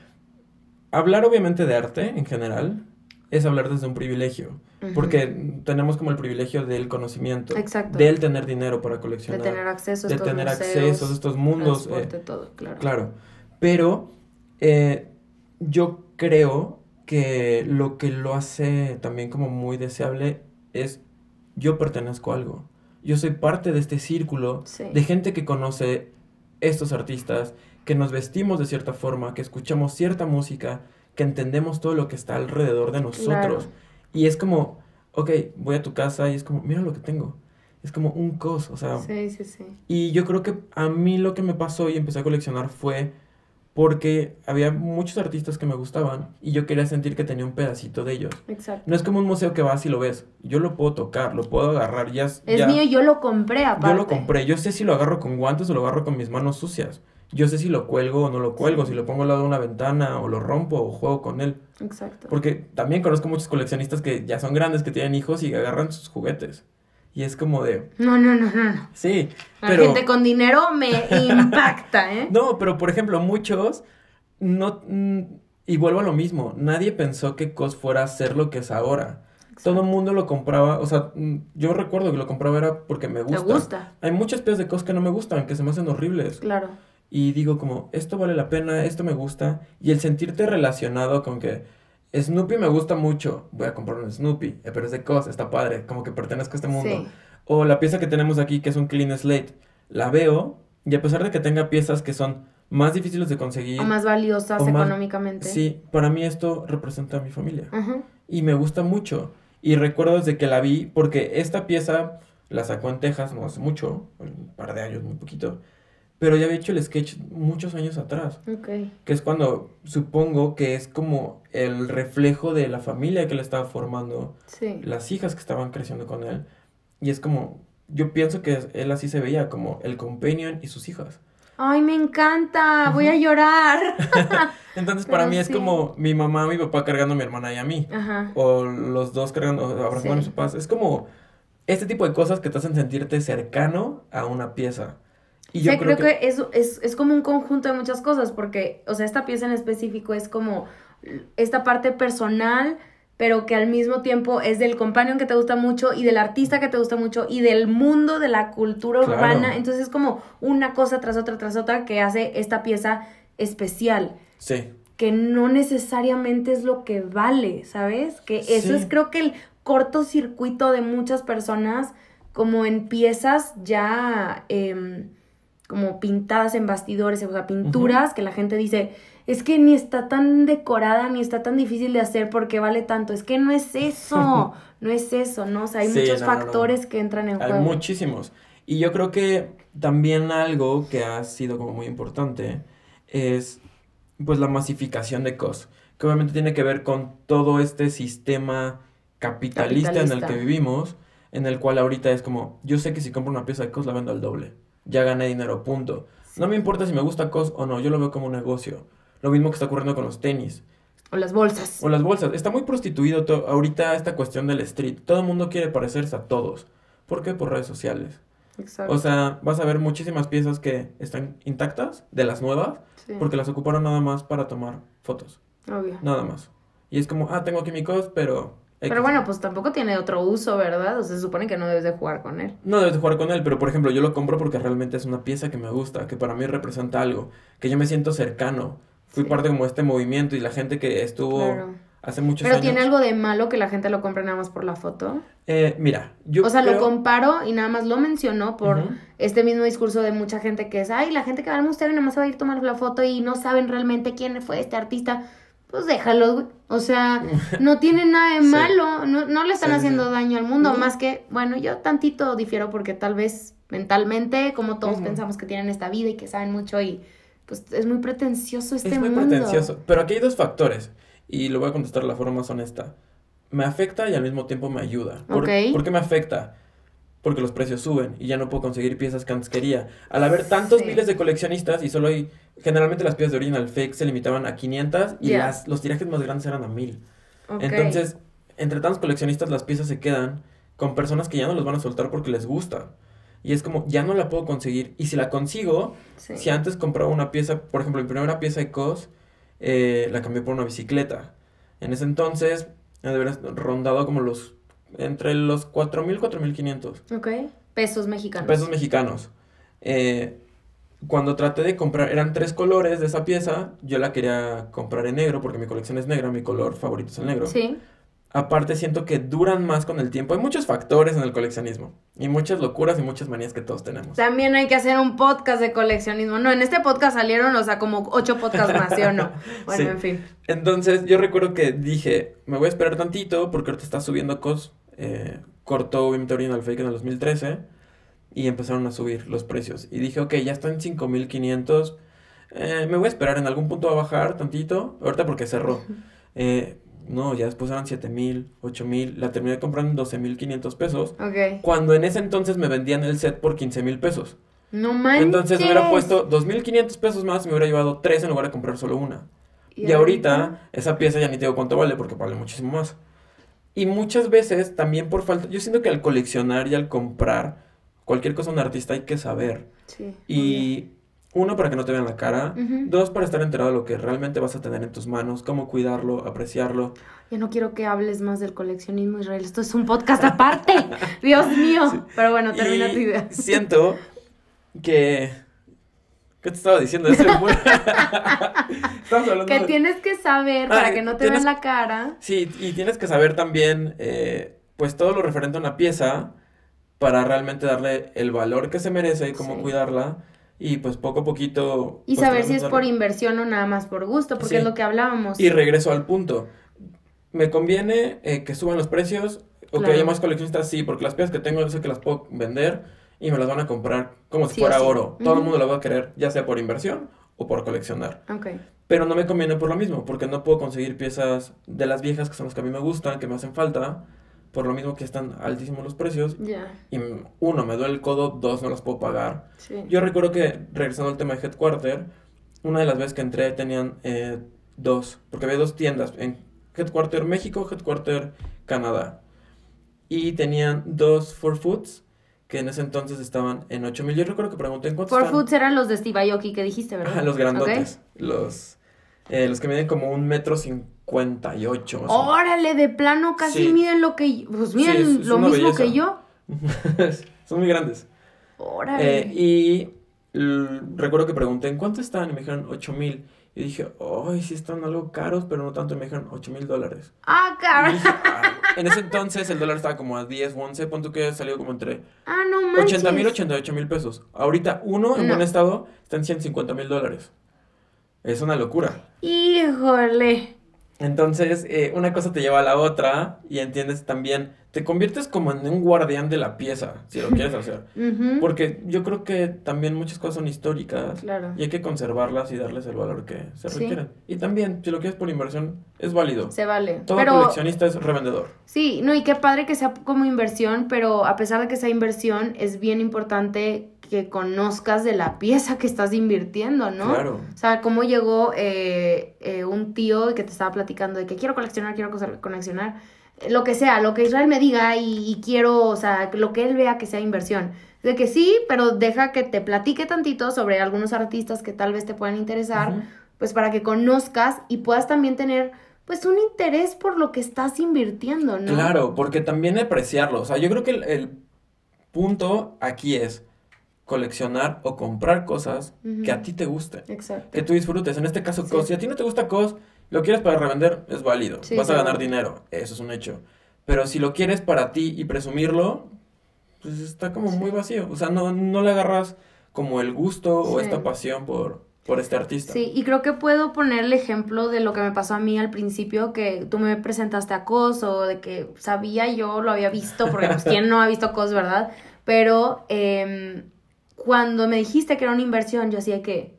hablar obviamente de arte en general es hablar desde un privilegio. Porque tenemos como el privilegio del conocimiento. Exacto. Del tener dinero para De coleccionar. tener acceso a de estos tener museos, acceso a estos mundos. eh, todo, claro. Claro. Pero eh, yo creo que lo que lo hace también como muy deseable es yo pertenezco a algo. Yo soy parte de este círculo Sí. de gente que conoce estos artistas, que nos vestimos de cierta forma, que escuchamos cierta música, que entendemos todo lo que está alrededor de nosotros. Claro. Y es como, ok, voy a tu casa y es como, mira lo que tengo. Es como un cos, o sea, Sí, sí, sí. y yo creo que a mí lo que me pasó y empecé a coleccionar fue porque había muchos artistas que me gustaban y yo quería sentir que tenía un pedacito de ellos. Exacto. No es como un museo que vas y lo ves. Yo lo puedo tocar, lo puedo agarrar. Ya, Es ya- mío, yo lo compré aparte. Yo lo compré. Yo sé si lo agarro con guantes o lo agarro con mis manos sucias. Yo sé si lo cuelgo o no lo cuelgo, si lo pongo al lado de una ventana o lo rompo o juego con él. Exacto. Porque también conozco muchos coleccionistas que ya son grandes, que tienen hijos y agarran sus juguetes. Y es como de... No, no, no, no. Sí, La pero... gente con dinero me [LAUGHS] impacta, ¿eh? No, pero por ejemplo, muchos no... mm, Y vuelvo a lo mismo, nadie pensó que COS fuera a ser lo que es ahora. Todo el mundo lo compraba, o sea, mm, yo recuerdo que lo compraba era porque me ¿Te gusta. gusta? Hay muchas piezas de COS que no me gustan, que se me hacen horribles. Claro. Y digo como, esto vale la pena, esto me gusta. Y el sentirte relacionado con que Snoopy me gusta mucho, voy a comprar un Snoopy, eh, pero es de COS, está padre, como que pertenezco a este mundo. Sí. O la pieza que tenemos aquí, que es un Clean Slate, la veo y a pesar de que tenga piezas que son más difíciles de conseguir, O más valiosas o más- económicamente. sí, para mí esto representa a mi familia. Y me gusta mucho. Y recuerdo desde que la vi, porque esta pieza la sacó en Texas no hace mucho, un par de años, muy poquito. Pero ya había hecho el sketch muchos años atrás, Ok. que es cuando supongo que es como el reflejo de la familia que le estaba formando, Sí. las hijas que estaban creciendo con él. Y es como, yo pienso que él así se veía, como el companion y sus hijas. Ay, me encanta. Voy a llorar. [LAUGHS] Entonces para mí es como mi mamá, mi papá cargando a mi hermana y a mí. Ajá. O los dos cargando, abrazando a mis papás. Es como este tipo de cosas que te hacen sentirte cercano a una pieza. Y yo creo, que, eso es, es como un conjunto de muchas cosas, porque, o sea, esta pieza en específico es como esta parte personal, pero que al mismo tiempo es del companion que te gusta mucho y del artista que te gusta mucho y del mundo de la cultura Claro. urbana. Entonces es como una cosa tras otra, tras otra que hace esta pieza especial. Sí, que no necesariamente es lo que vale, ¿sabes? Que eso Sí. es creo que el cortocircuito de muchas personas como en piezas ya em, como pintadas en bastidores, o sea, pinturas que la gente dice, es que ni está tan decorada, ni está tan difícil de hacer porque vale tanto. Es que no es eso, [LAUGHS] no es eso, ¿no? O sea, hay Sí, muchos no, no, no. factores que entran en hay juego. muchísimos. Y yo creo que también algo que ha sido como muy importante es pues la masificación de COS, que obviamente tiene que ver con todo este sistema capitalista, en el Capitalista. que vivimos, en el cual ahorita es como, yo sé que si compro una pieza de COS la vendo al doble, ya gané dinero, punto. No me importa si me gusta COS o no, yo lo veo como un negocio. Lo mismo que está ocurriendo con los tenis. O las bolsas. O las bolsas. Está muy prostituido ahorita esta cuestión del street. Todo el mundo quiere parecerse a todos. ¿Por qué? Por redes sociales. Exacto. O sea, vas a ver muchísimas piezas que están intactas, de las nuevas, Sí, porque las ocuparon nada más para tomar fotos. obvio. Nada más. Y es como, ah, tengo aquí mi cos, pero... Pero bueno, pues tampoco tiene otro uso, ¿verdad? O sea, se supone que no debes de jugar con él. No debes de jugar con él, pero por ejemplo, yo lo compro porque realmente es una pieza que me gusta, que para mí representa algo, que yo me siento cercano. Fui Sí. parte como de este movimiento y la gente que estuvo Claro. hace muchos Pero años. tiene algo de malo que la gente lo compre nada más por la foto. Eh, mira, yo o sea, lo comparo y nada más lo mencionó por este mismo discurso de mucha gente que es, ay, la gente que va al museo y nada más se va a ir a tomar la foto y no saben realmente quién fue este artista. Pues déjalo, güey. O sea, [LAUGHS] no tiene nada de Sí. malo, no, no le están Sí, haciendo sí. daño al mundo, No. más que, bueno, yo tantito difiero porque tal vez mentalmente, como todos pensamos que tienen esta vida y que saben mucho y pues es muy pretencioso este es muy mundo. pretencioso. Pero aquí hay dos factores. Y lo voy a contestar de la forma más honesta. Me afecta y al mismo tiempo me ayuda. ¿Por. ¿por qué me afecta? Porque los precios suben y ya no puedo conseguir piezas que antes quería. Al haber tantos miles de coleccionistas y solo hay... Generalmente las piezas de original fake se limitaban a 500 y las, los tirajes más grandes eran a 1000. Ok. Entonces, entre tantos coleccionistas las piezas se quedan con personas que ya no los van a soltar porque les gusta. Y es como, ya no la puedo conseguir. Y si la consigo, Sí. si antes compraba una pieza, por ejemplo, mi primera pieza de COS, eh, la cambié por una bicicleta. En ese entonces, de haber rondado como los, entre los 4.000, 4.500 Ok. Pesos mexicanos. pesos mexicanos. Eh, cuando traté de comprar, eran tres colores de esa pieza, yo la quería comprar en negro porque mi colección es negra, mi color favorito es el negro. Sí. Aparte siento que duran más con el tiempo. Hay muchos factores en el coleccionismo y muchas locuras y muchas manías que todos tenemos. También hay que hacer un podcast de coleccionismo. No, en este podcast salieron, o sea, como ocho podcasts más, ¿sí o no? [LAUGHS] Bueno, Sí. en fin. Entonces yo recuerdo que dije, me voy a esperar tantito porque ahorita está subiendo COS. Eh, cortó obviamente Original Fake en el 2013 y empezaron a subir los precios. Y dije, ok, ya está en 5500. Eh, me voy a esperar, en algún punto va a bajar tantito. Ahorita porque cerró. Eh, no, ya después eran 7000, 8000. La terminé comprando en 12500 pesos. Ok. Cuando en ese entonces me vendían el set por 15 mil pesos. No manches. Entonces hubiera puesto 2.500 pesos más y me hubiera llevado tres en lugar de comprar solo una. Y, ahorita esa pieza ya ni tengo cuánto vale porque vale muchísimo más. Y muchas veces también por falta, yo siento que al coleccionar y al comprar cualquier cosa un artista hay que saber. Sí. Y uno, para que no te vean la cara. Dos, para estar enterado de lo que realmente vas a tener en tus manos, cómo cuidarlo, apreciarlo. Ya no quiero que hables más del coleccionismo Israel. Esto es un podcast aparte. [LAUGHS] Dios mío. Pero bueno, termina Y tu idea. Siento que... ¿Qué te estaba diciendo? [LAUGHS] Hablando Que de- tienes que saber Ah, para que no te tienes- vean la cara. Sí, y tienes que saber también, eh, pues, todo lo referente a una pieza para realmente darle el valor que se merece y cómo Sí. cuidarla. Y pues poco a poquito... Y pues, saber si es por inversión o nada más por gusto, porque Sí. es lo que hablábamos. Y regreso al punto. ¿Me conviene eh, que suban los precios o que haya más coleccionistas? Sí, porque las piezas que tengo yo sé que las puedo vender y me las van a comprar como si Sí fuera oro. Todo el mundo las va a querer, ya sea por inversión o por coleccionar. Pero no me conviene por lo mismo, porque no puedo conseguir piezas de las viejas que son las que a mí me gustan, que me hacen falta, por lo mismo que están altísimos los precios. Ya. Y uno, me duele el codo, dos, no las puedo pagar. Sí. Yo recuerdo que, regresando al tema de Headquarter, una de las veces que entré tenían eh, dos, porque había dos tiendas, en Headquarter México, Headquarter Canadá. Y tenían dos For Foods, que en ese entonces estaban en 8 mil. Yo recuerdo que pregunté en cuánto estaban. Foods eran los de Steve Aoki que dijiste, ¿verdad? Ajá, [LAUGHS] los grandotes. Los, eh, los que miden como un metro cincuenta y ocho. más o menos. Órale, de plano casi Sí. miden lo que... Pues miden es- es lo mismo belleza. que yo. [LAUGHS] Son muy grandes. Órale. Eh, y recuerdo que pregunté, ¿en cuánto están? Y me dijeron 8 mil. Y dije, ay, sí están algo caros, pero no tanto. Y me dijeron 8 mil dólares. Ah, cabrón. dije, "Ah". En ese [LAUGHS] entonces el dólar estaba como a 10 o 11. Pon tú que salió como entre Ah, no manches. 80 mil, 88 mil pesos. Ahorita uno en No. buen estado está en 150 mil dólares. Es una locura. Híjole. Entonces, eh, una cosa te lleva a la otra y entiendes también, te conviertes como en un guardián de la pieza, si lo quieres hacer. [LAUGHS] Porque yo creo que también muchas cosas son históricas Claro. y hay que conservarlas y darles el valor que se Sí. requieren. Y también, si lo quieres por inversión, es válido. Se vale. Todo pero coleccionista es revendedor. sí, no, y qué padre que sea como inversión, pero a pesar de que sea inversión, es bien importante que conozcas de la pieza que estás invirtiendo, ¿no? Claro. O sea, cómo llegó eh, eh, un tío que te estaba platicando de que quiero coleccionar, quiero coleccionar, lo que sea, lo que Israel me diga y, y quiero, o sea, lo que él vea que sea inversión. De que sí, pero deja que te platique tantito sobre algunos artistas que tal vez te puedan interesar, pues para que conozcas y puedas también tener, pues, un interés por lo que estás invirtiendo, ¿no? Claro, porque también apreciarlo. O sea, yo creo que el, el punto aquí es coleccionar o comprar cosas que a ti te gusten. Exacto. que tú disfrutes. En este caso, Sí. COS. Si a ti no te gusta COS, lo quieres para revender, es válido. Sí, Vas a ganar dinero. Eso es un hecho. Pero si lo quieres para ti y presumirlo, pues está como muy vacío. O sea, no, no le agarras como el gusto o esta pasión por, por este artista. Sí, y creo que puedo poner el ejemplo de lo que me pasó a mí al principio, que tú me presentaste a COS o de que sabía yo, lo había visto, porque pues quién no ha visto COS, ¿verdad? Pero em, cuando me dijiste que era una inversión, yo hacía que,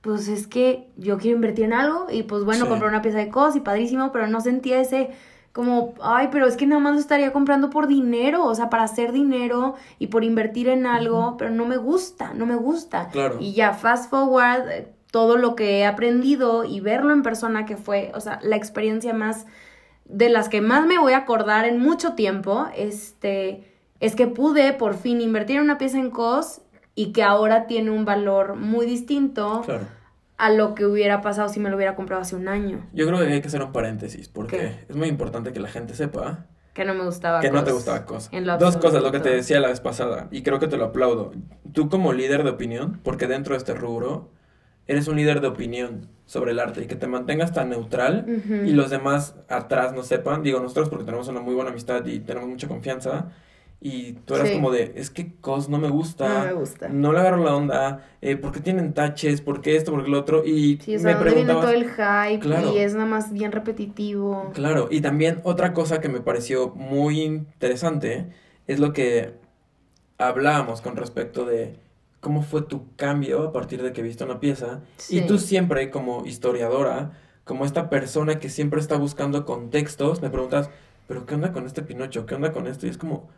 pues es que yo quiero invertir en algo y pues bueno, Sí. compré una pieza de COS y padrísimo, pero no sentía ese como, ay, pero es que nada más lo estaría comprando por dinero, o sea, para hacer dinero y por invertir en algo, pero no me gusta, no me gusta. Claro. Y ya, fast forward, eh, todo lo que he aprendido y verlo en persona que fue, o sea, la experiencia más, de las que más me voy a acordar en mucho tiempo, este, es que pude por fin invertir en una pieza en COS y que ahora tiene un valor muy distinto Claro. a lo que hubiera pasado si me lo hubiera comprado hace un año, Yo creo que hay que hacer un paréntesis porque ¿Qué? es muy importante que la gente sepa que no me gustaba. que no te COS. gustaba COS. Lo Dos cosas, lo que te decía la vez pasada, y creo que te lo aplaudo. Tú como líder de opinión, porque dentro de este rubro, eres un líder de opinión sobre el arte y que te mantengas tan neutral y los demás atrás no sepan, digo nosotros porque tenemos una muy buena amistad y tenemos mucha confianza, y tú eras Sí. como de, es que COS no me gusta, No me gusta. no le agarro la onda, eh, ¿por qué tienen taches? ¿Por qué esto? ¿Por qué lo otro? Y Sí, o sea, me ¿dónde viene todo preguntabas... el hype Claro. y es nada más bien repetitivo. Claro, y también otra cosa que me pareció muy interesante es lo que hablábamos con respecto de cómo fue tu cambio a partir de que viste una pieza. Sí. Y tú siempre como historiadora, como esta persona que siempre está buscando contextos, me preguntas, pero ¿qué onda con este Pinocho? ¿Qué onda con esto? Y es como,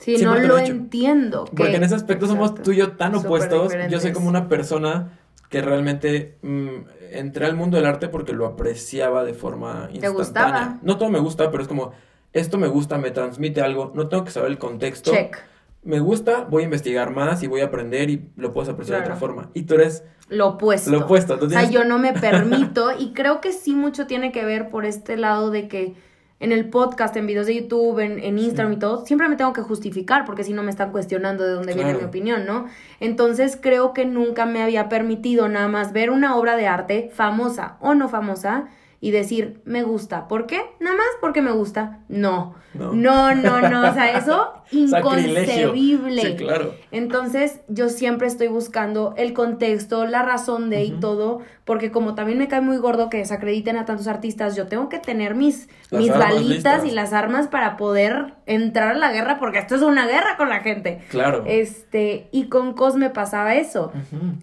Sí, no lo, entiendo. Porque en ese aspecto somos tú y yo tan opuestos. Yo soy como una persona que realmente mm, entré al mundo del arte porque lo apreciaba de forma instantánea. ¿Te gustaba? No todo me gusta, pero es como, esto me gusta, me transmite algo, no tengo que saber el contexto. Check. Me gusta, voy a investigar más y voy a aprender y lo puedes apreciar de otra forma. Y tú eres... Lo opuesto. Lo opuesto. O sea, yo no me permito y creo que sí mucho tiene que ver por este lado de que en el podcast, en videos de YouTube, en, Instagram y todo, siempre me tengo que justificar porque si no me están cuestionando de dónde viene mi opinión, ¿no? Entonces creo que nunca me había permitido nada más ver una obra de arte, famosa o no famosa, y decir, me gusta. ¿Por qué? Nada más porque me gusta. No. No, no, no. O sea, eso [LAUGHS] inconcebible. Sí, claro. Entonces, yo siempre estoy buscando el contexto, la razón de y todo, porque como también me cae muy gordo que desacrediten a tantos artistas, yo tengo que tener mis, mis balitas y las armas para poder entrar a la guerra, porque esto es una guerra con la gente. Claro. Este, y con Cosme pasaba eso.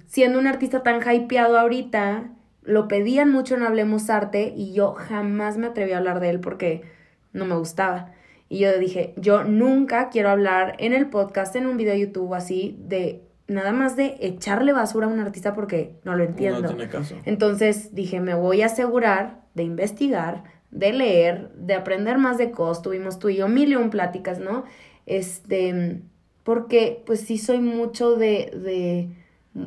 Siendo un artista tan hypeado ahorita, lo pedían mucho en Hablemos Arte y yo jamás me atreví a hablar de él porque no me gustaba. Y yo dije, yo nunca quiero hablar en el podcast, en un video de YouTube así, de nada más de echarle basura a un artista porque no lo entiendo. No tiene caso. Entonces dije, me voy a asegurar de investigar, de leer, de aprender más de cos. Tuvimos tú y yo mil y un pláticas, ¿no? Este, porque pues sí soy mucho de, de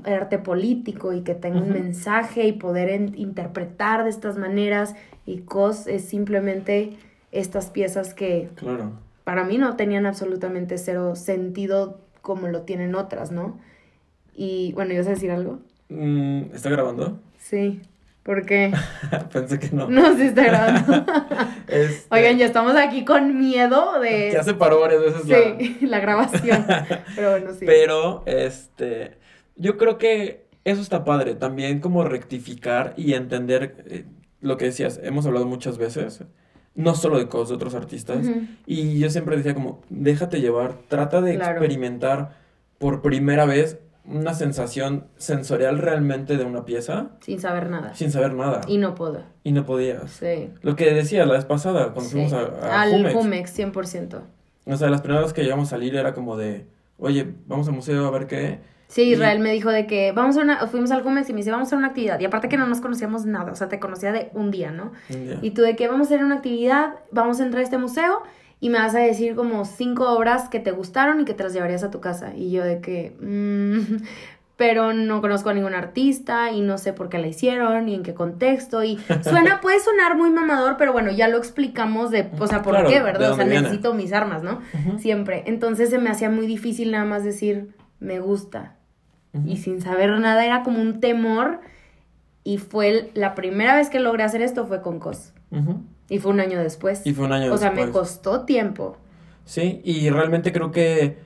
arte político y que tenga un mensaje y poder interpretar de estas maneras y cos es simplemente estas piezas que claro. para mí no tenían absolutamente cero sentido como lo tienen otras, ¿no? Y bueno, ¿ibas a decir algo? Mm, ¿Está grabando? Sí. ¿Por qué? [LAUGHS] Pensé que no. No, sí está grabando. [LAUGHS] Este Oigan, ya estamos aquí con miedo de... Ya se paró varias veces sí, la... [LAUGHS] la grabación. Pero bueno, sí. Pero, este yo creo que eso está padre, también como rectificar y entender eh, lo que decías, hemos hablado muchas veces, no solo de cosas de otros artistas, y yo siempre decía como, déjate llevar, trata de experimentar por primera vez una sensación sensorial realmente de una pieza. Sin saber nada. Sin saber nada. Y no puedo. Y no podías. Sí. Lo que decía la vez pasada, cuando fuimos a, a Al Jumex. 100%. O sea, las primeras que llegamos a salir era como de, oye, vamos al museo a ver qué. Sí, Israel me dijo de que vamos a una, fuimos al Jumex y me dice, vamos a hacer una actividad. Y aparte que no nos conocíamos nada, o sea, te conocía de un día, ¿no? Y tú de que vamos a hacer una actividad, vamos a entrar a este museo y me vas a decir como cinco obras que te gustaron y que te las llevarías a tu casa. Y yo de que, mm, [LAUGHS] pero no conozco a ningún artista y no sé por qué la hicieron y en qué contexto. Y [LAUGHS] suena, puede sonar muy mamador, pero bueno, ya lo explicamos de, o sea, por qué, ¿verdad? O sea, necesito mis armas, ¿no? Siempre. Entonces se me hacía muy difícil nada más decir, me gusta y sin saber nada era como un temor y fue la primera vez que logré hacer esto fue con COS. Y fue un año después. Y fue un año o sea, me costó tiempo. Sí, y realmente creo que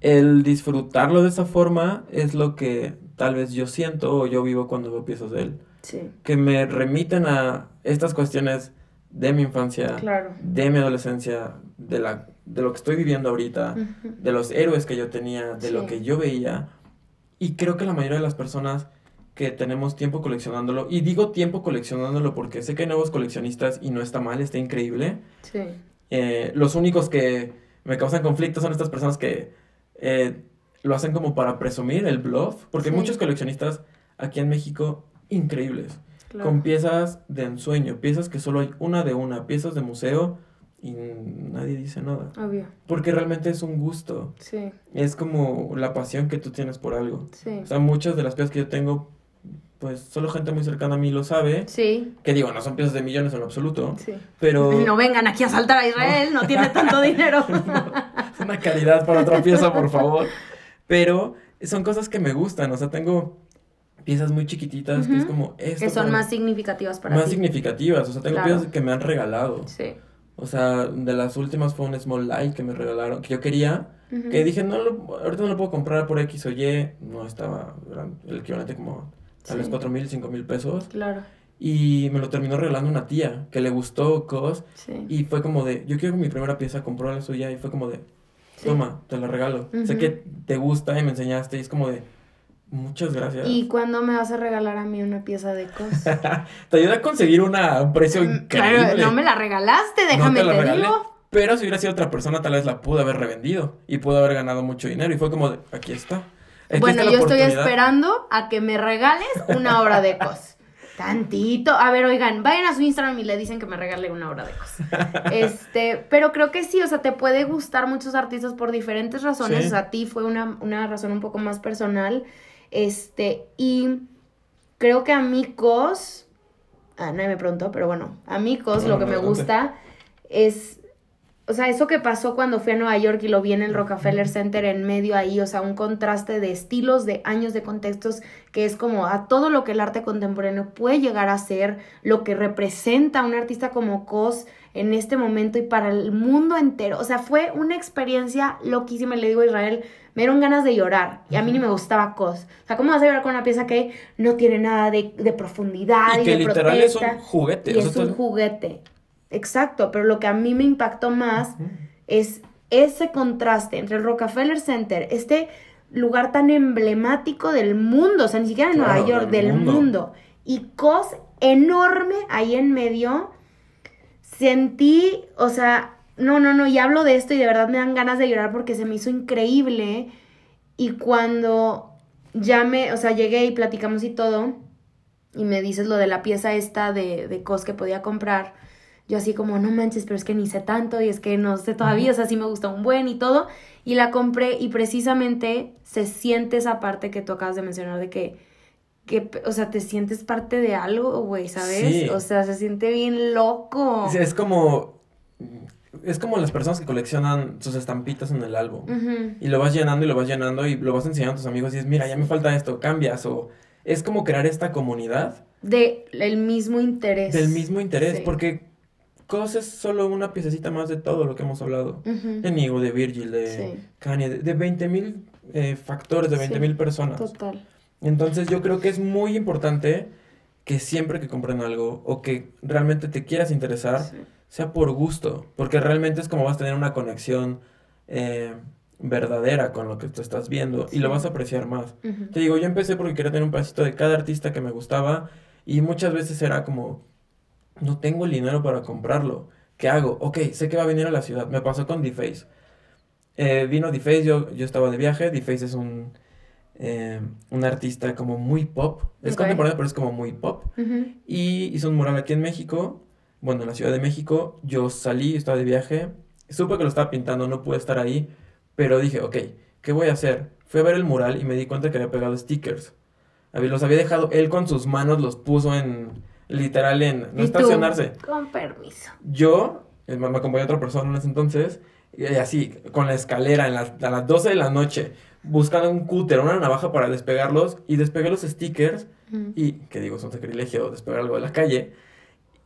el disfrutarlo de esa forma es lo que tal vez yo siento o yo vivo cuando veo piezas de él. Sí. Que me remiten a estas cuestiones de mi infancia, claro. de mi adolescencia, de, la, de lo que estoy viviendo ahorita, de los héroes que yo tenía, de lo que yo veía y creo que la mayoría de las personas que tenemos tiempo coleccionándolo, y digo tiempo coleccionándolo porque sé que hay nuevos coleccionistas y no está mal, está increíble. Sí. Eh, los únicos que me causan conflicto son estas personas que eh, lo hacen como para presumir el bluff, porque hay muchos coleccionistas aquí en México increíbles, con piezas de ensueño, piezas que solo hay una de una, piezas de museo y nadie dice nada. Obvio. Porque realmente es un gusto. Sí. Es como la pasión que tú tienes por algo. Sí. O sea, muchas de las piezas que yo tengo, pues solo gente muy cercana a mí lo sabe. Sí. Que digo, no son piezas de millones en absoluto. Sí. Pero... [LAUGHS] No vengan aquí a saltar a Israel, no, tiene tanto [LAUGHS] dinero. es una caridad para otra pieza, por favor. Pero son cosas que me gustan, o sea, tengo piezas muy chiquititas que es como esto. Que son más significativas para más Más significativas, o sea, tengo piezas que me han regalado. Sí. O sea, de las últimas fue un Small Light que me regalaron, que yo quería, que dije, no, ahorita no lo puedo comprar por X o Y, no estaba, el equivalente como tal vez cuatro mil, cinco mil pesos. Claro. Y me lo terminó regalando una tía que le gustó COS. Y fue como de, yo quiero mi primera pieza, compró la suya y fue como de, toma, te la regalo. Sé que te gusta y me enseñaste y es como de, Muchas gracias. ¿Y cuándo me vas a regalar a mí una pieza de cos? [LAUGHS] te ayuda a conseguir una, un precio mm, increíble. Claro, no me la regalaste, déjame te, digo. Pero si hubiera sido otra persona, tal vez la pudo haber revendido y pudo haber ganado mucho dinero. Y fue como, de, aquí está. Aquí bueno, está yo estoy esperando a que me regales una obra de cos. [LAUGHS] Tantito. A ver, oigan, vayan a su Instagram y le dicen que me regale una obra de cos. [LAUGHS] Este, pero creo que sí, o sea, te puede gustar muchos artistas por diferentes razones. Sí. O sea, a ti fue una, una razón un poco más personal. Este, y creo que a mí cos. Ah, nadie me preguntó, pero bueno, a mí cos No, lo que no, me gusta es o sea, eso que pasó cuando fui a Nueva York y lo vi en el Rockefeller Center en medio ahí, o sea, un contraste de estilos, de años, de contextos, que es como a todo lo que el arte contemporáneo puede llegar a ser, lo que representa a un artista como Cos en este momento y para el mundo entero. O sea, fue una experiencia loquísima. Le digo a Israel, me dieron ganas de llorar. Y a mí ni me gustaba Cos. O sea, ¿cómo vas a llorar con una pieza que no tiene nada de, de profundidad y, Y que de literal es un juguete. Y o sea, es un juguete. Exacto, pero lo que a mí me impactó más es ese contraste entre el Rockefeller Center, este lugar tan emblemático del mundo, o sea, ni siquiera Claro, Nueva York, del del mundo. mundo. Y cos enorme ahí en medio. Sentí, o sea, no, no, no, y hablo de esto y de verdad me dan ganas de llorar porque se me hizo increíble. Y cuando ya me, o sea, llegué y platicamos y todo, y me dices lo de la pieza esta de, de cos que podía comprar, yo así como, no manches, pero es que ni sé tanto y es que no sé todavía, o sea, sí me gusta un buen y todo. Y la compré y precisamente se siente esa parte que tú acabas de mencionar de que, que o sea, te sientes parte de algo, güey, ¿sabes? Sí. O sea, se siente bien loco. Es, es como. Es como las personas que coleccionan sus estampitas en el álbum. Y lo vas llenando y lo vas llenando y lo vas enseñando a tus amigos y dices, mira, ya me falta esto, cambias. O es como crear esta comunidad De el mismo interés. del mismo interés. Sí. Porque Cos es solo una piececita más de todo lo que hemos hablado. De Nigo, de Virgil, de Sí. Kanye, de, de 20 mil factores, de 20 mil personas. Total. Entonces yo creo que es muy importante que siempre que compren algo o que realmente te quieras interesar, Sí. sea por gusto, porque realmente es como vas a tener una conexión eh, verdadera con lo que tú estás viendo y lo vas a apreciar más. Te digo, yo empecé porque quería tener un pedacito de cada artista que me gustaba y muchas veces era como, no tengo el dinero para comprarlo, ¿qué hago? Ok, sé que va a venir a la ciudad, me pasó con DeFace. Eh, vino DeFace, yo, yo estaba de viaje, DeFace es un, eh, un artista como muy pop, es contemporáneo pero es como muy pop. Y hizo un mural aquí en México, bueno, en la Ciudad de México. Yo salí, estaba de viaje, supe que lo estaba pintando, no pude estar ahí, pero dije, ok, ¿qué voy a hacer? Fui a ver el mural y me di cuenta que había pegado stickers. Los había dejado, él con sus manos los puso en, literal, en, no estacionarse. Con permiso. Yo, me acompañó otra persona en ese entonces, y así, con la escalera en las- a las 12 de la noche, buscando un cúter, una navaja para despegarlos, y despegué los stickers, Ujú. y, que digo, es un sacrilegio despegar algo de la calle.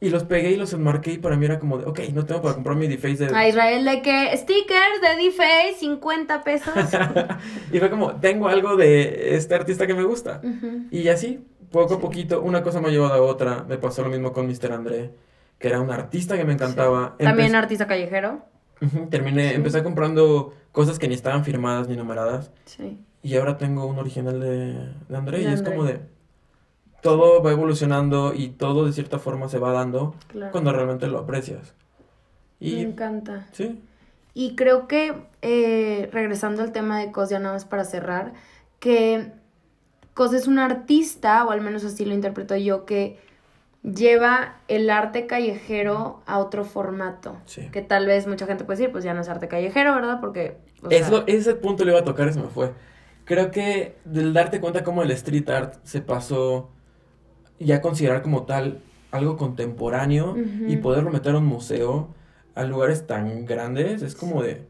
Y los pegué y los enmarqué y para mí era como de, ok, no tengo para comprar mi deface de... A Israel de que stickers de D-Face, 50 pesos. [LAUGHS] y fue como, tengo algo de este artista que me gusta. Ujú. Y así, poco a Sí. poquito, una cosa me ha llevado a otra. Me pasó lo mismo con Mr. André, que era un artista que me encantaba. También Empe- artista callejero. Terminé, Sí. empecé comprando cosas que ni estaban firmadas ni numeradas. Sí. Y ahora tengo un original de, de André. De y es como de... Todo va evolucionando y todo de cierta forma se va dando Claro. cuando realmente lo aprecias. Me Y encanta. sí, Y creo que, eh, regresando al tema de Cos, ya nada más para cerrar, que Cos es un artista, o al menos así lo interpreto yo, que lleva el arte callejero a otro formato. sí. Que tal vez mucha gente puede decir, pues ya no es arte callejero, ¿verdad? Porque... Es sea, lo- ese punto le iba a tocar y se me fue. Creo que del darte cuenta cómo el street art se pasó ya a considerar como tal algo contemporáneo y poderlo meter a un museo a lugares tan grandes es como de...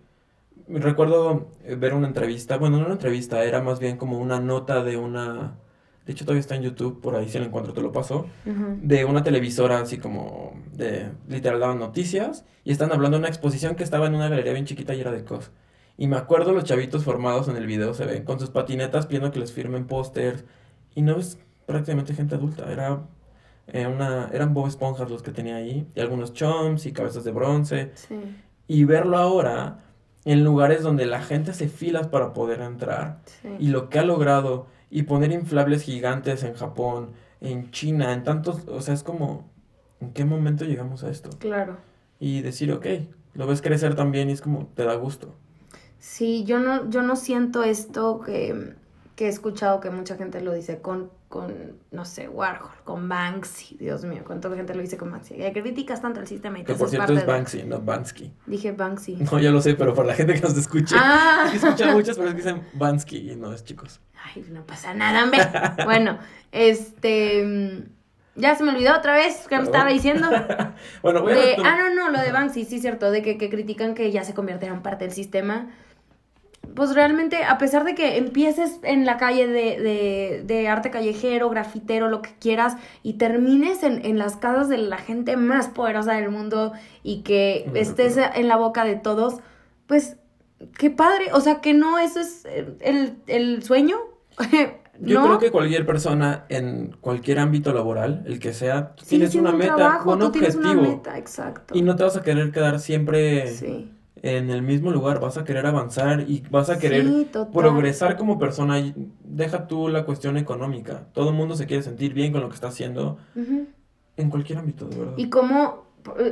Recuerdo eh, ver una entrevista, bueno, no una entrevista, era más bien como una nota de una... De hecho todavía está en YouTube, por ahí si lo encuentro te lo paso. de una televisora así como de literal daban noticias y están hablando de una exposición que estaba en una galería bien chiquita y era de cos. Y me acuerdo los chavitos formados en el video se ven con sus patinetas pidiendo que les firmen pósters y no es prácticamente gente adulta, era eh, una eran Bob Esponjas los que tenía ahí y algunos chomps y cabezas de bronce Sí. y verlo ahora en lugares donde la gente hace filas para poder entrar Sí. y lo que ha logrado y poner inflables gigantes en Japón, en China, en tantos, o sea, es como, ¿en qué momento llegamos a esto? Claro. Y decir, ok, lo ves crecer también y es como, te da gusto. Sí, yo no, yo no siento esto que, que he escuchado que mucha gente lo dice con, con, no sé, Warhol, con Banksy, Dios mío, cuánta gente lo dice con Banksy. Que criticas tanto el sistema y Que que por cierto parte es de- Banksy, no Bansky. Dije Banksy. [LAUGHS] No, ya lo sé, pero por la gente que nos escuche. Ah. Sí escuchan muchas, pero es que dicen Bansky y no es chicos. Ay, no pasa nada, hombre. [LAUGHS] bueno, este... mm, Ya se me olvidó otra vez que me estaba diciendo. [LAUGHS] Bueno, voy a De- ah, no, no, lo de Banksy, sí, cierto, de que, que critican que ya se convirtieron parte del sistema. Pues realmente, a pesar de que empieces en la calle de, de, de arte callejero, grafitero, lo que quieras, y termines en, en las casas de la gente más poderosa del mundo y que estés en la boca de todos, pues qué padre. O sea, que no, eso es el, el sueño. [LAUGHS] Yo creo que cualquier persona en cualquier ámbito laboral, el que sea, tú tienes una un meta, trabajo, un tú tienes objetivo. una meta, exacto. Y no te vas a querer quedar siempre Sí. En el mismo lugar, vas a querer avanzar y vas a querer Sí, progresar como persona. Deja tú la cuestión económica. Todo el mundo se quiere sentir bien con lo que está haciendo en cualquier ámbito, de verdad. Y como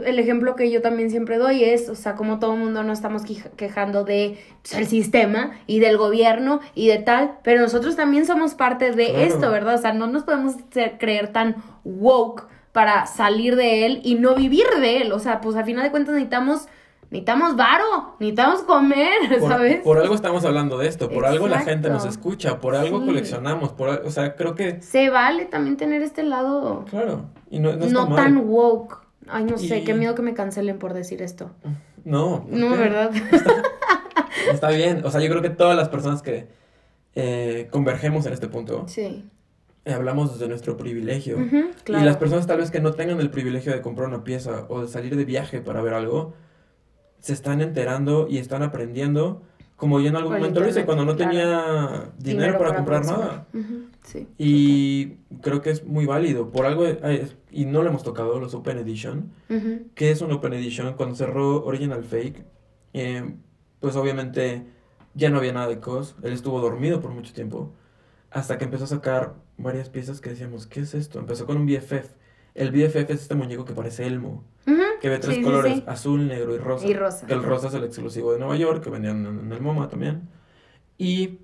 el ejemplo que yo también siempre doy es, o sea, como todo el mundo no estamos queja- quejando de pues, el sistema y del gobierno y de tal, pero nosotros también somos parte de Claro. esto, ¿verdad? O sea, no nos podemos creer tan woke para salir de él y no vivir de él. O sea, pues al final de cuentas necesitamos, necesitamos varo, necesitamos comer, [LAUGHS] Por, ¿sabes? por algo estamos hablando de esto, por algo la gente nos escucha, por algo Sí. coleccionamos, por, o sea, creo que, Se vale también tener este lado claro, y no, no no, tan woke. Ay, no sé, Y- qué miedo que me cancelen por decir esto. No, ¿por No? ¿verdad? [LAUGHS] Está bien, o sea, yo creo que todas las personas que eh, convergemos en este punto, Sí. eh, hablamos desde nuestro privilegio. Claro. Y las personas tal vez que no tengan el privilegio de comprar una pieza o de salir de viaje para ver algo, se están enterando y están aprendiendo, como yo en algún Por momento lo hice, cuando no claro. tenía dinero, para, comprar nada. sí. Y creo que es muy válido. Por algo, y no lo hemos tocado, los Open Edition. Ujú. ¿Qué es un Open Edition? Cuando cerró Original Fake, eh, pues obviamente ya no había nada de COS. Él estuvo dormido por mucho tiempo. Hasta que empezó a sacar varias piezas que decíamos, ¿qué es esto? Empezó con un BFF. El BFF es este muñeco que parece Elmo, que ve tres sí, colores, sí. azul, negro y rosa. Y rosa. Que el rosa es el exclusivo de Nueva York, que vendían en, en el MoMA también. Y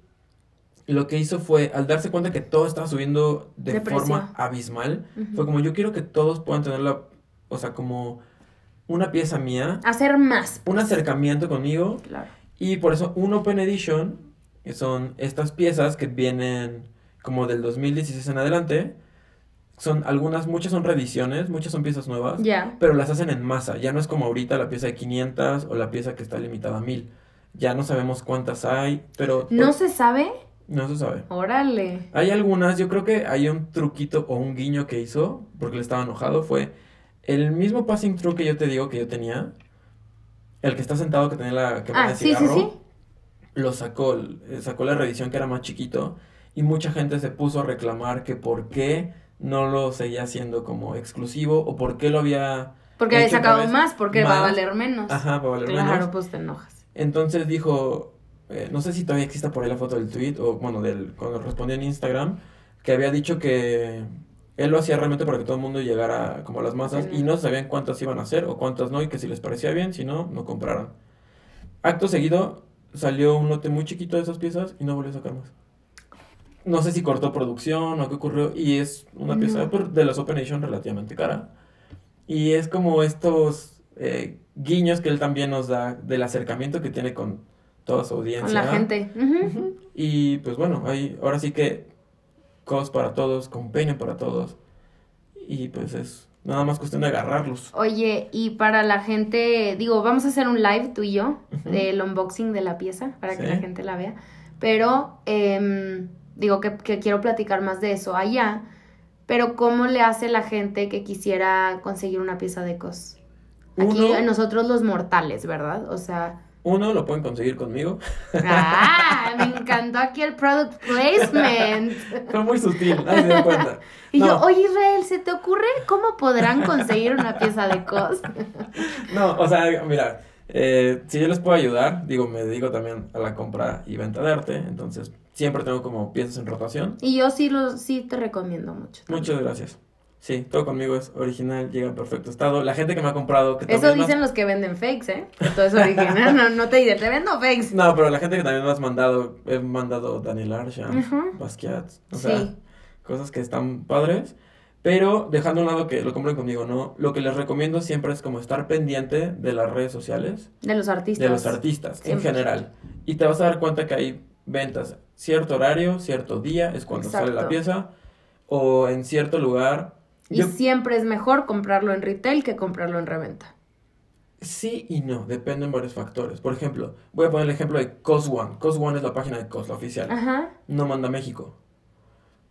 lo que hizo fue, al darse cuenta que todo estaba subiendo de, forma abismal, fue como yo quiero que todos puedan tener la, o sea, como una pieza mía, Hacer más. un acercamiento conmigo Claro. y por eso un Open Edition, que son estas piezas que vienen como del 2016 en adelante, son algunas, muchas son reediciones, muchas son piezas nuevas, Ya. pero las hacen en masa, ya no es como ahorita la pieza de 500 o la pieza que está limitada a 1000. Ya no sabemos cuántas hay, pero ¿No se sabe? no se sabe. Órale. Hay algunas, yo creo que hay un truquito o un guiño que hizo, porque le estaba enojado, fue el mismo passing through que yo te digo que yo tenía, el que está sentado que tenía la que Ah, sí, sí, sí. lo sacó, eh, sacó la reedición que era más chiquito, y mucha gente se puso a reclamar que por qué no lo seguía haciendo como exclusivo, o por qué lo había... Porque había sacado más, porque va a valer menos. Ajá, para valer Claro, menos. pues te enojas. Entonces dijo, eh, no sé si todavía exista por ahí la foto del tweet o bueno, del, cuando respondió en Instagram, que había dicho que él lo hacía realmente para que todo el mundo llegara como a las masas y no sabían cuántas iban a hacer o cuántas no y que si les parecía bien, si no, no compraran. Acto seguido salió un lote muy chiquito de esas piezas y no volvió a sacar más. No sé si cortó producción o qué ocurrió y es una pieza No. de las Open Edition relativamente cara. Y es como estos eh, guiños que él también nos da del acercamiento que tiene con toda su audiencia. Con la gente. Ujú. Y pues bueno, hay, ahora sí que cos para todos, companion para todos. Y pues es nada más cuestión de agarrarlos. Oye, y para la gente, digo, vamos a hacer un live tú y yo del unboxing de la pieza para que la gente la vea. Pero, em, digo que, que quiero platicar más de eso allá. Pero, ¿cómo le hace la gente que quisiera conseguir una pieza de cos? Aquí Uno- nosotros los mortales, ¿verdad? O sea, Uno lo pueden conseguir conmigo. ¡ah! Me encantó aquí el product placement. [LAUGHS] Fue muy sutil, nadie se dio cuenta. [LAUGHS] Y yo, oye Israel, ¿se te ocurre cómo podrán conseguir una pieza de cos? [LAUGHS] No, o sea, mira, eh, si yo les puedo ayudar, digo, me dedico también a la compra y venta de arte, entonces siempre tengo como piezas en rotación. Y yo sí, lo, sí te recomiendo mucho. también. Muchas gracias. Sí, todo conmigo es original, llega en perfecto estado. La gente que me ha comprado... Que Eso dicen has- los que venden fakes, ¿eh? Que todo es original. No, no te dicen, te vendo fakes. No, pero la gente que también me has mandado, he mandado Daniel Arsham, Ujú. Basquiat, o Sí. sea, cosas que están padres. Pero dejando a un lado que lo compren conmigo, ¿no? Lo que les recomiendo siempre es como estar pendiente de las redes sociales, De los artistas. de los artistas en 100%. general. Y te vas a dar cuenta que hay ventas cierto horario, cierto día, es cuando sale la pieza, o en cierto lugar. Y Yo- siempre es mejor comprarlo en retail que comprarlo en reventa. Sí y no, dependen varios factores. Por ejemplo, voy a poner el ejemplo de Cos One. Cos One es la página de Cos, la oficial. Ajá. No manda a México.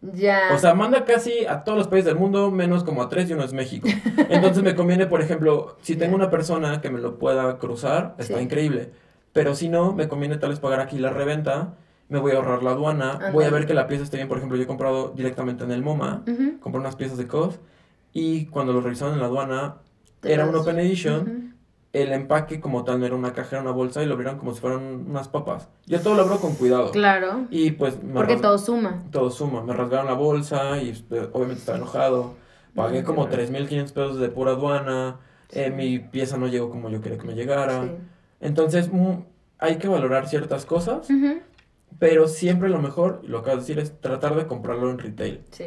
Ya. O sea, manda casi a todos los países del mundo, menos como a tres y uno es México. Entonces me conviene, por ejemplo, si tengo una persona que me lo pueda cruzar, está Sí. increíble. Pero si no, me conviene tal vez pagar aquí la reventa, me voy a ahorrar la aduana, voy a ver que la pieza esté bien. Por ejemplo, yo he comprado directamente en el MoMA, Ujú. compré unas piezas de COS y cuando lo revisaron en la aduana, era un Open Edition. Ujú. El empaque como tal no era una caja, era una bolsa y lo abrieron como si fueran unas papas. Yo todo lo abro con cuidado. Claro. Y pues me Porque todo suma. todo suma. Me rasgaron la bolsa y eh, obviamente estaba enojado. Pagué como claro. 3.500 pesos de pura aduana. eh, mi pieza no llegó como yo quería que me llegara. Sí. Entonces, hay que valorar ciertas cosas, Ujú. Pero siempre lo mejor, lo que acabas de decir, es tratar de comprarlo en retail. Sí.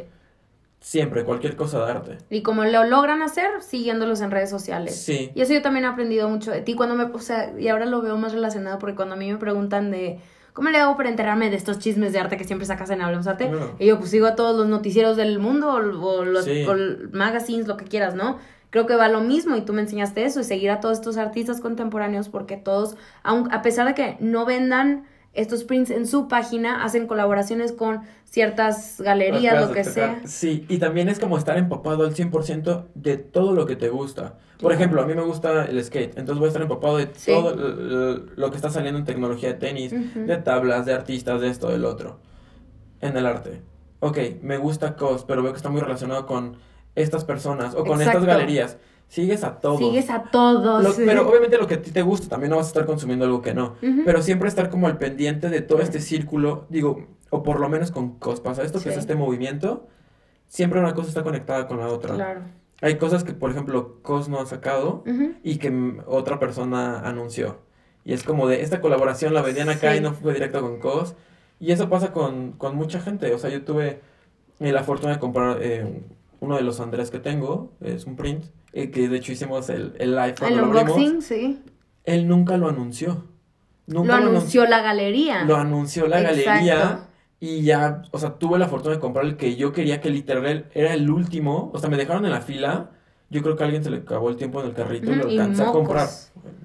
Siempre, cualquier cosa de arte. Y como lo logran hacer, siguiéndolos en redes sociales. Sí. Y eso yo también he aprendido mucho de ti. Cuando me, o sea, y ahora lo veo más relacionado porque cuando a mí me preguntan de cómo le hago para enterarme de estos chismes de arte que siempre sacas en Hablemos Arte, y yo pues sigo a todos los noticieros del mundo o, o los Sí. o magazines, lo que quieras, ¿no? Creo que va lo mismo y tú me enseñaste eso y seguir a todos estos artistas contemporáneos porque todos, aun, a pesar de que no vendan estos prints en su página, hacen colaboraciones con ciertas galerías, lo que sea. Sí, y también es como estar empapado al 100% de todo lo que te gusta. Por ejemplo, a mí me gusta el skate, entonces voy a estar empapado de Sí. todo lo que está saliendo en tecnología de tenis, Ujú. de tablas, de artistas, de esto, del otro. En el arte. Ok, me gusta COS, pero veo que está muy relacionado con estas personas o con estas Exacto. galerías. Sigues a todos. Sigues a todos. Lo- sí. pero obviamente lo que a ti te gusta, también no vas a estar consumiendo algo que no. Ujú. Pero siempre estar como al pendiente de todo este círculo, digo, o por lo menos con COS pasa esto, que es Sí. este movimiento, siempre una cosa está conectada con la otra. Claro. Hay cosas que, por ejemplo, COS no ha sacado Ujú. y que otra persona anunció. Y es como de, esta colaboración la vendían acá Sí. y no fue directo con COS. Y eso pasa con, con mucha gente. O sea, yo tuve eh, la fortuna de comprar eh, uno de los Andrés que tengo, es un print, eh, que de hecho hicimos el, el live cuando El lo unboxing, sí. Él nunca lo anunció. Nunca Lo anunció la galería. Lo anunció la Exacto. galería y ya, o sea, tuve la fortuna de comprar el que yo quería que literal era el último. O sea, me dejaron en la fila. Yo creo que a alguien se le acabó el tiempo en el carrito y lo alcancé a comprar.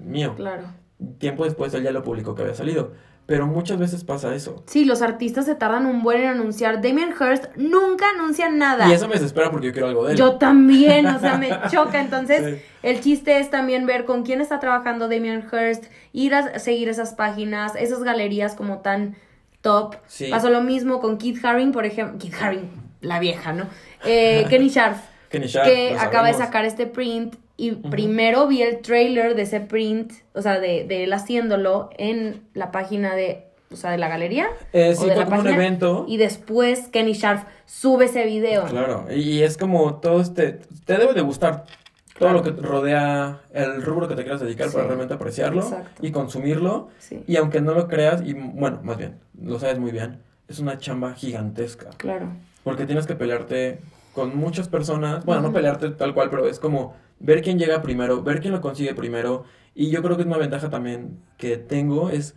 Mío. Claro. Tiempo después él ya lo publicó que había salido. Pero muchas veces pasa eso. Sí, los artistas se tardan un buen en anunciar. Damien Hirst nunca anuncia nada. Y eso me desespera porque yo quiero algo de él. Yo también, o sea, me [LAUGHS] choca. Entonces, Sí. el chiste es también ver con quién está trabajando Damien Hirst, ir a seguir esas páginas, esas galerías como tan top. Sí. Pasó lo mismo con Kit Haring, por ejemplo. Kit Haring, la vieja, ¿no? Eh, Kenny Sharp. [LAUGHS] Kenny Sharp, que acaba de sacar este print y primero vi el trailer de ese print, o sea, de, de él haciéndolo en la página de, o sea, de la galería. Eh, o sí, de fue la como un página, evento. Y después Kenny Sharp sube ese video. Claro, y es como todo este, te debe de gustar todo lo que rodea el rubro que te quieras dedicar para realmente apreciarlo exacto. y consumirlo. Sí, Y aunque no lo creas, y bueno, más bien, lo sabes muy bien, es una chamba gigantesca. claro. Porque tienes que pelearte con muchas personas, bueno, no pelearte tal cual, pero es como ver quién llega primero, ver quién lo consigue primero. Y yo creo que es una ventaja también que tengo, es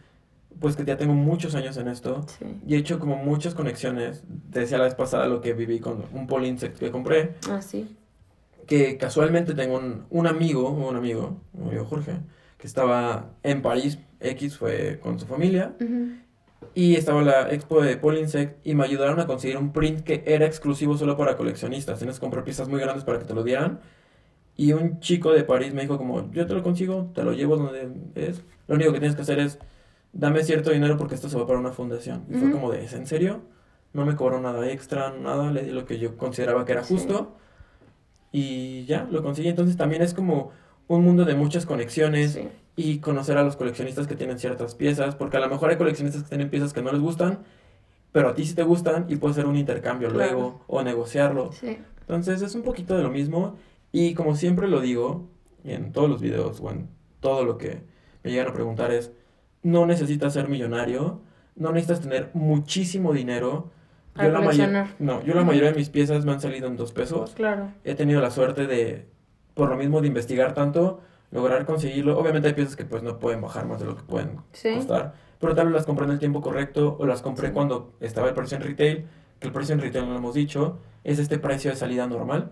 pues que ya tengo muchos años en esto. Sí. Y he hecho como muchas conexiones. Te decía la vez pasada lo que viví con un Paul Insect que compré. Ah, sí. Que casualmente tengo un, un amigo, un amigo, un amigo Jorge, que estaba en París, X fue con su familia. Y estaba la expo de Paul Insect y me ayudaron a conseguir un print que era exclusivo solo para coleccionistas. Tienes que comprar piezas muy grandes para que te lo dieran. Y un chico de París me dijo como, yo te lo consigo, te lo llevo donde es. Lo único que tienes que hacer es, dame cierto dinero porque esto se va para una fundación. Y fue Ujú. como de, ¿es en serio? No me cobró nada extra, nada, le di lo que yo consideraba que era Sí. justo. Y ya, lo conseguí. Entonces también es como un mundo de muchas conexiones Sí. y conocer a los coleccionistas que tienen ciertas piezas, porque a lo mejor hay coleccionistas que tienen piezas que no les gustan, pero a ti sí te gustan y puede ser un intercambio Claro. luego o negociarlo. Sí. Entonces es un poquito de lo mismo y como siempre lo digo en todos los videos o en todo lo que me llegan a preguntar es, no necesitas ser millonario, no necesitas tener muchísimo dinero. Yo la, no, yo la mayoría de mis piezas me han salido en dos pesos. Claro. He tenido la suerte de, por lo mismo de investigar tanto, lograr conseguirlo. Obviamente hay piezas que pues no pueden bajar más de lo que pueden Sí. costar, pero tal vez las compré en el tiempo correcto o las compré cuando estaba el precio en retail, el precio en retail no lo hemos dicho, es este precio de salida normal.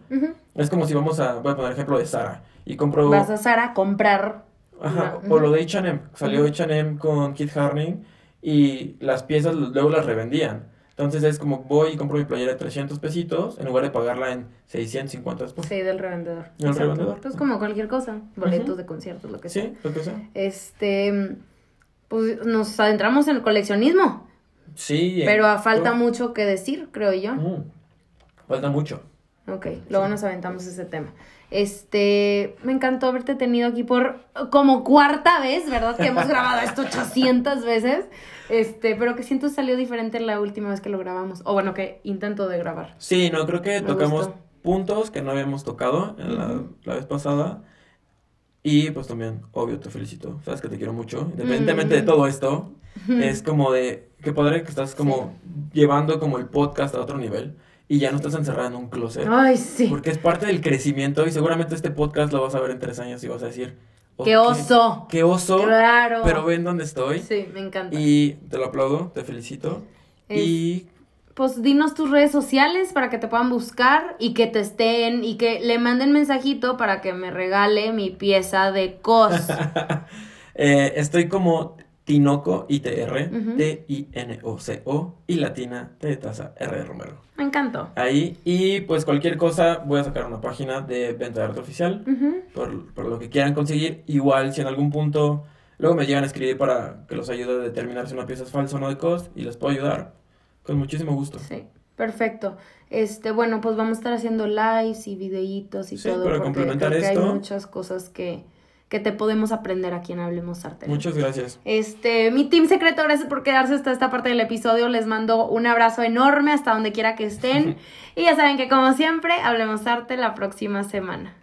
Es como si vamos a, voy a poner ejemplo de Sara y compro, Vas a Sara a comprar. ajá, una- o lo de H&M, salió. H&M con Kit Haring y las piezas luego las revendían. Entonces es como voy y compro mi playera de 300 pesitos en lugar de pagarla en 650 después. Sí, del revendedor. Del Exacto. revendedor. Pues como cualquier cosa. Boletos de conciertos, lo que sea. Sí, lo que sea. Este. Pues nos adentramos en el coleccionismo. Sí. Pero eh, falta mucho que decir, creo yo. mm, falta mucho. Ok, luego nos aventamos ese tema. Este, me encantó haberte tenido aquí por como cuarta vez, ¿verdad? Que hemos grabado esto 800 veces. Este, pero que siento salió diferente la última vez que lo grabamos. O bueno, que intento de grabar. Sí, no, creo que Me tocamos gustó. puntos que no habíamos tocado en la, la vez pasada. Y pues también, obvio, te felicito. Sabes que te quiero mucho. Independientemente de Mm. todo esto, es como de que padre que estás como llevando como el podcast a otro nivel y ya no estás encerrada en un closet. Ay, sí. Porque es parte del crecimiento y seguramente este podcast lo vas a ver en tres años y vas a decir... ¡Qué "Ok, oso! ¡Qué oso! Claro. Pero ven dónde estoy. Sí, me encanta. Y te lo aplaudo, te felicito. Es- Y Pues dinos tus redes sociales para que te puedan buscar y que te estén y que le manden mensajito para que me regale mi pieza de cos. [LAUGHS] Eh, estoy como Tinoco, ITR, Ujú. T-I-N-O-C-O, y Latina, T de taza, R de Romero. me encantó. Ahí, y pues cualquier cosa, voy a sacar una página de venta de arte oficial, por, por lo que quieran conseguir. Igual, si en algún punto, luego me llegan a escribir para que los ayude a determinar si una pieza es falsa o no de cost, y les puedo ayudar, con muchísimo gusto. Sí, perfecto. Este, bueno, pues vamos a estar haciendo lives y videitos y Sí, todo para porque complementar creo que hay esto. muchas cosas que, que te podemos aprender aquí en Hablemos Arte. Muchas gracias. Este, mi team secreto, gracias por quedarse hasta esta parte del episodio. Les mando un abrazo enorme hasta donde quiera que estén. [LAUGHS] y ya saben que como siempre, Hablemos Arte la próxima semana.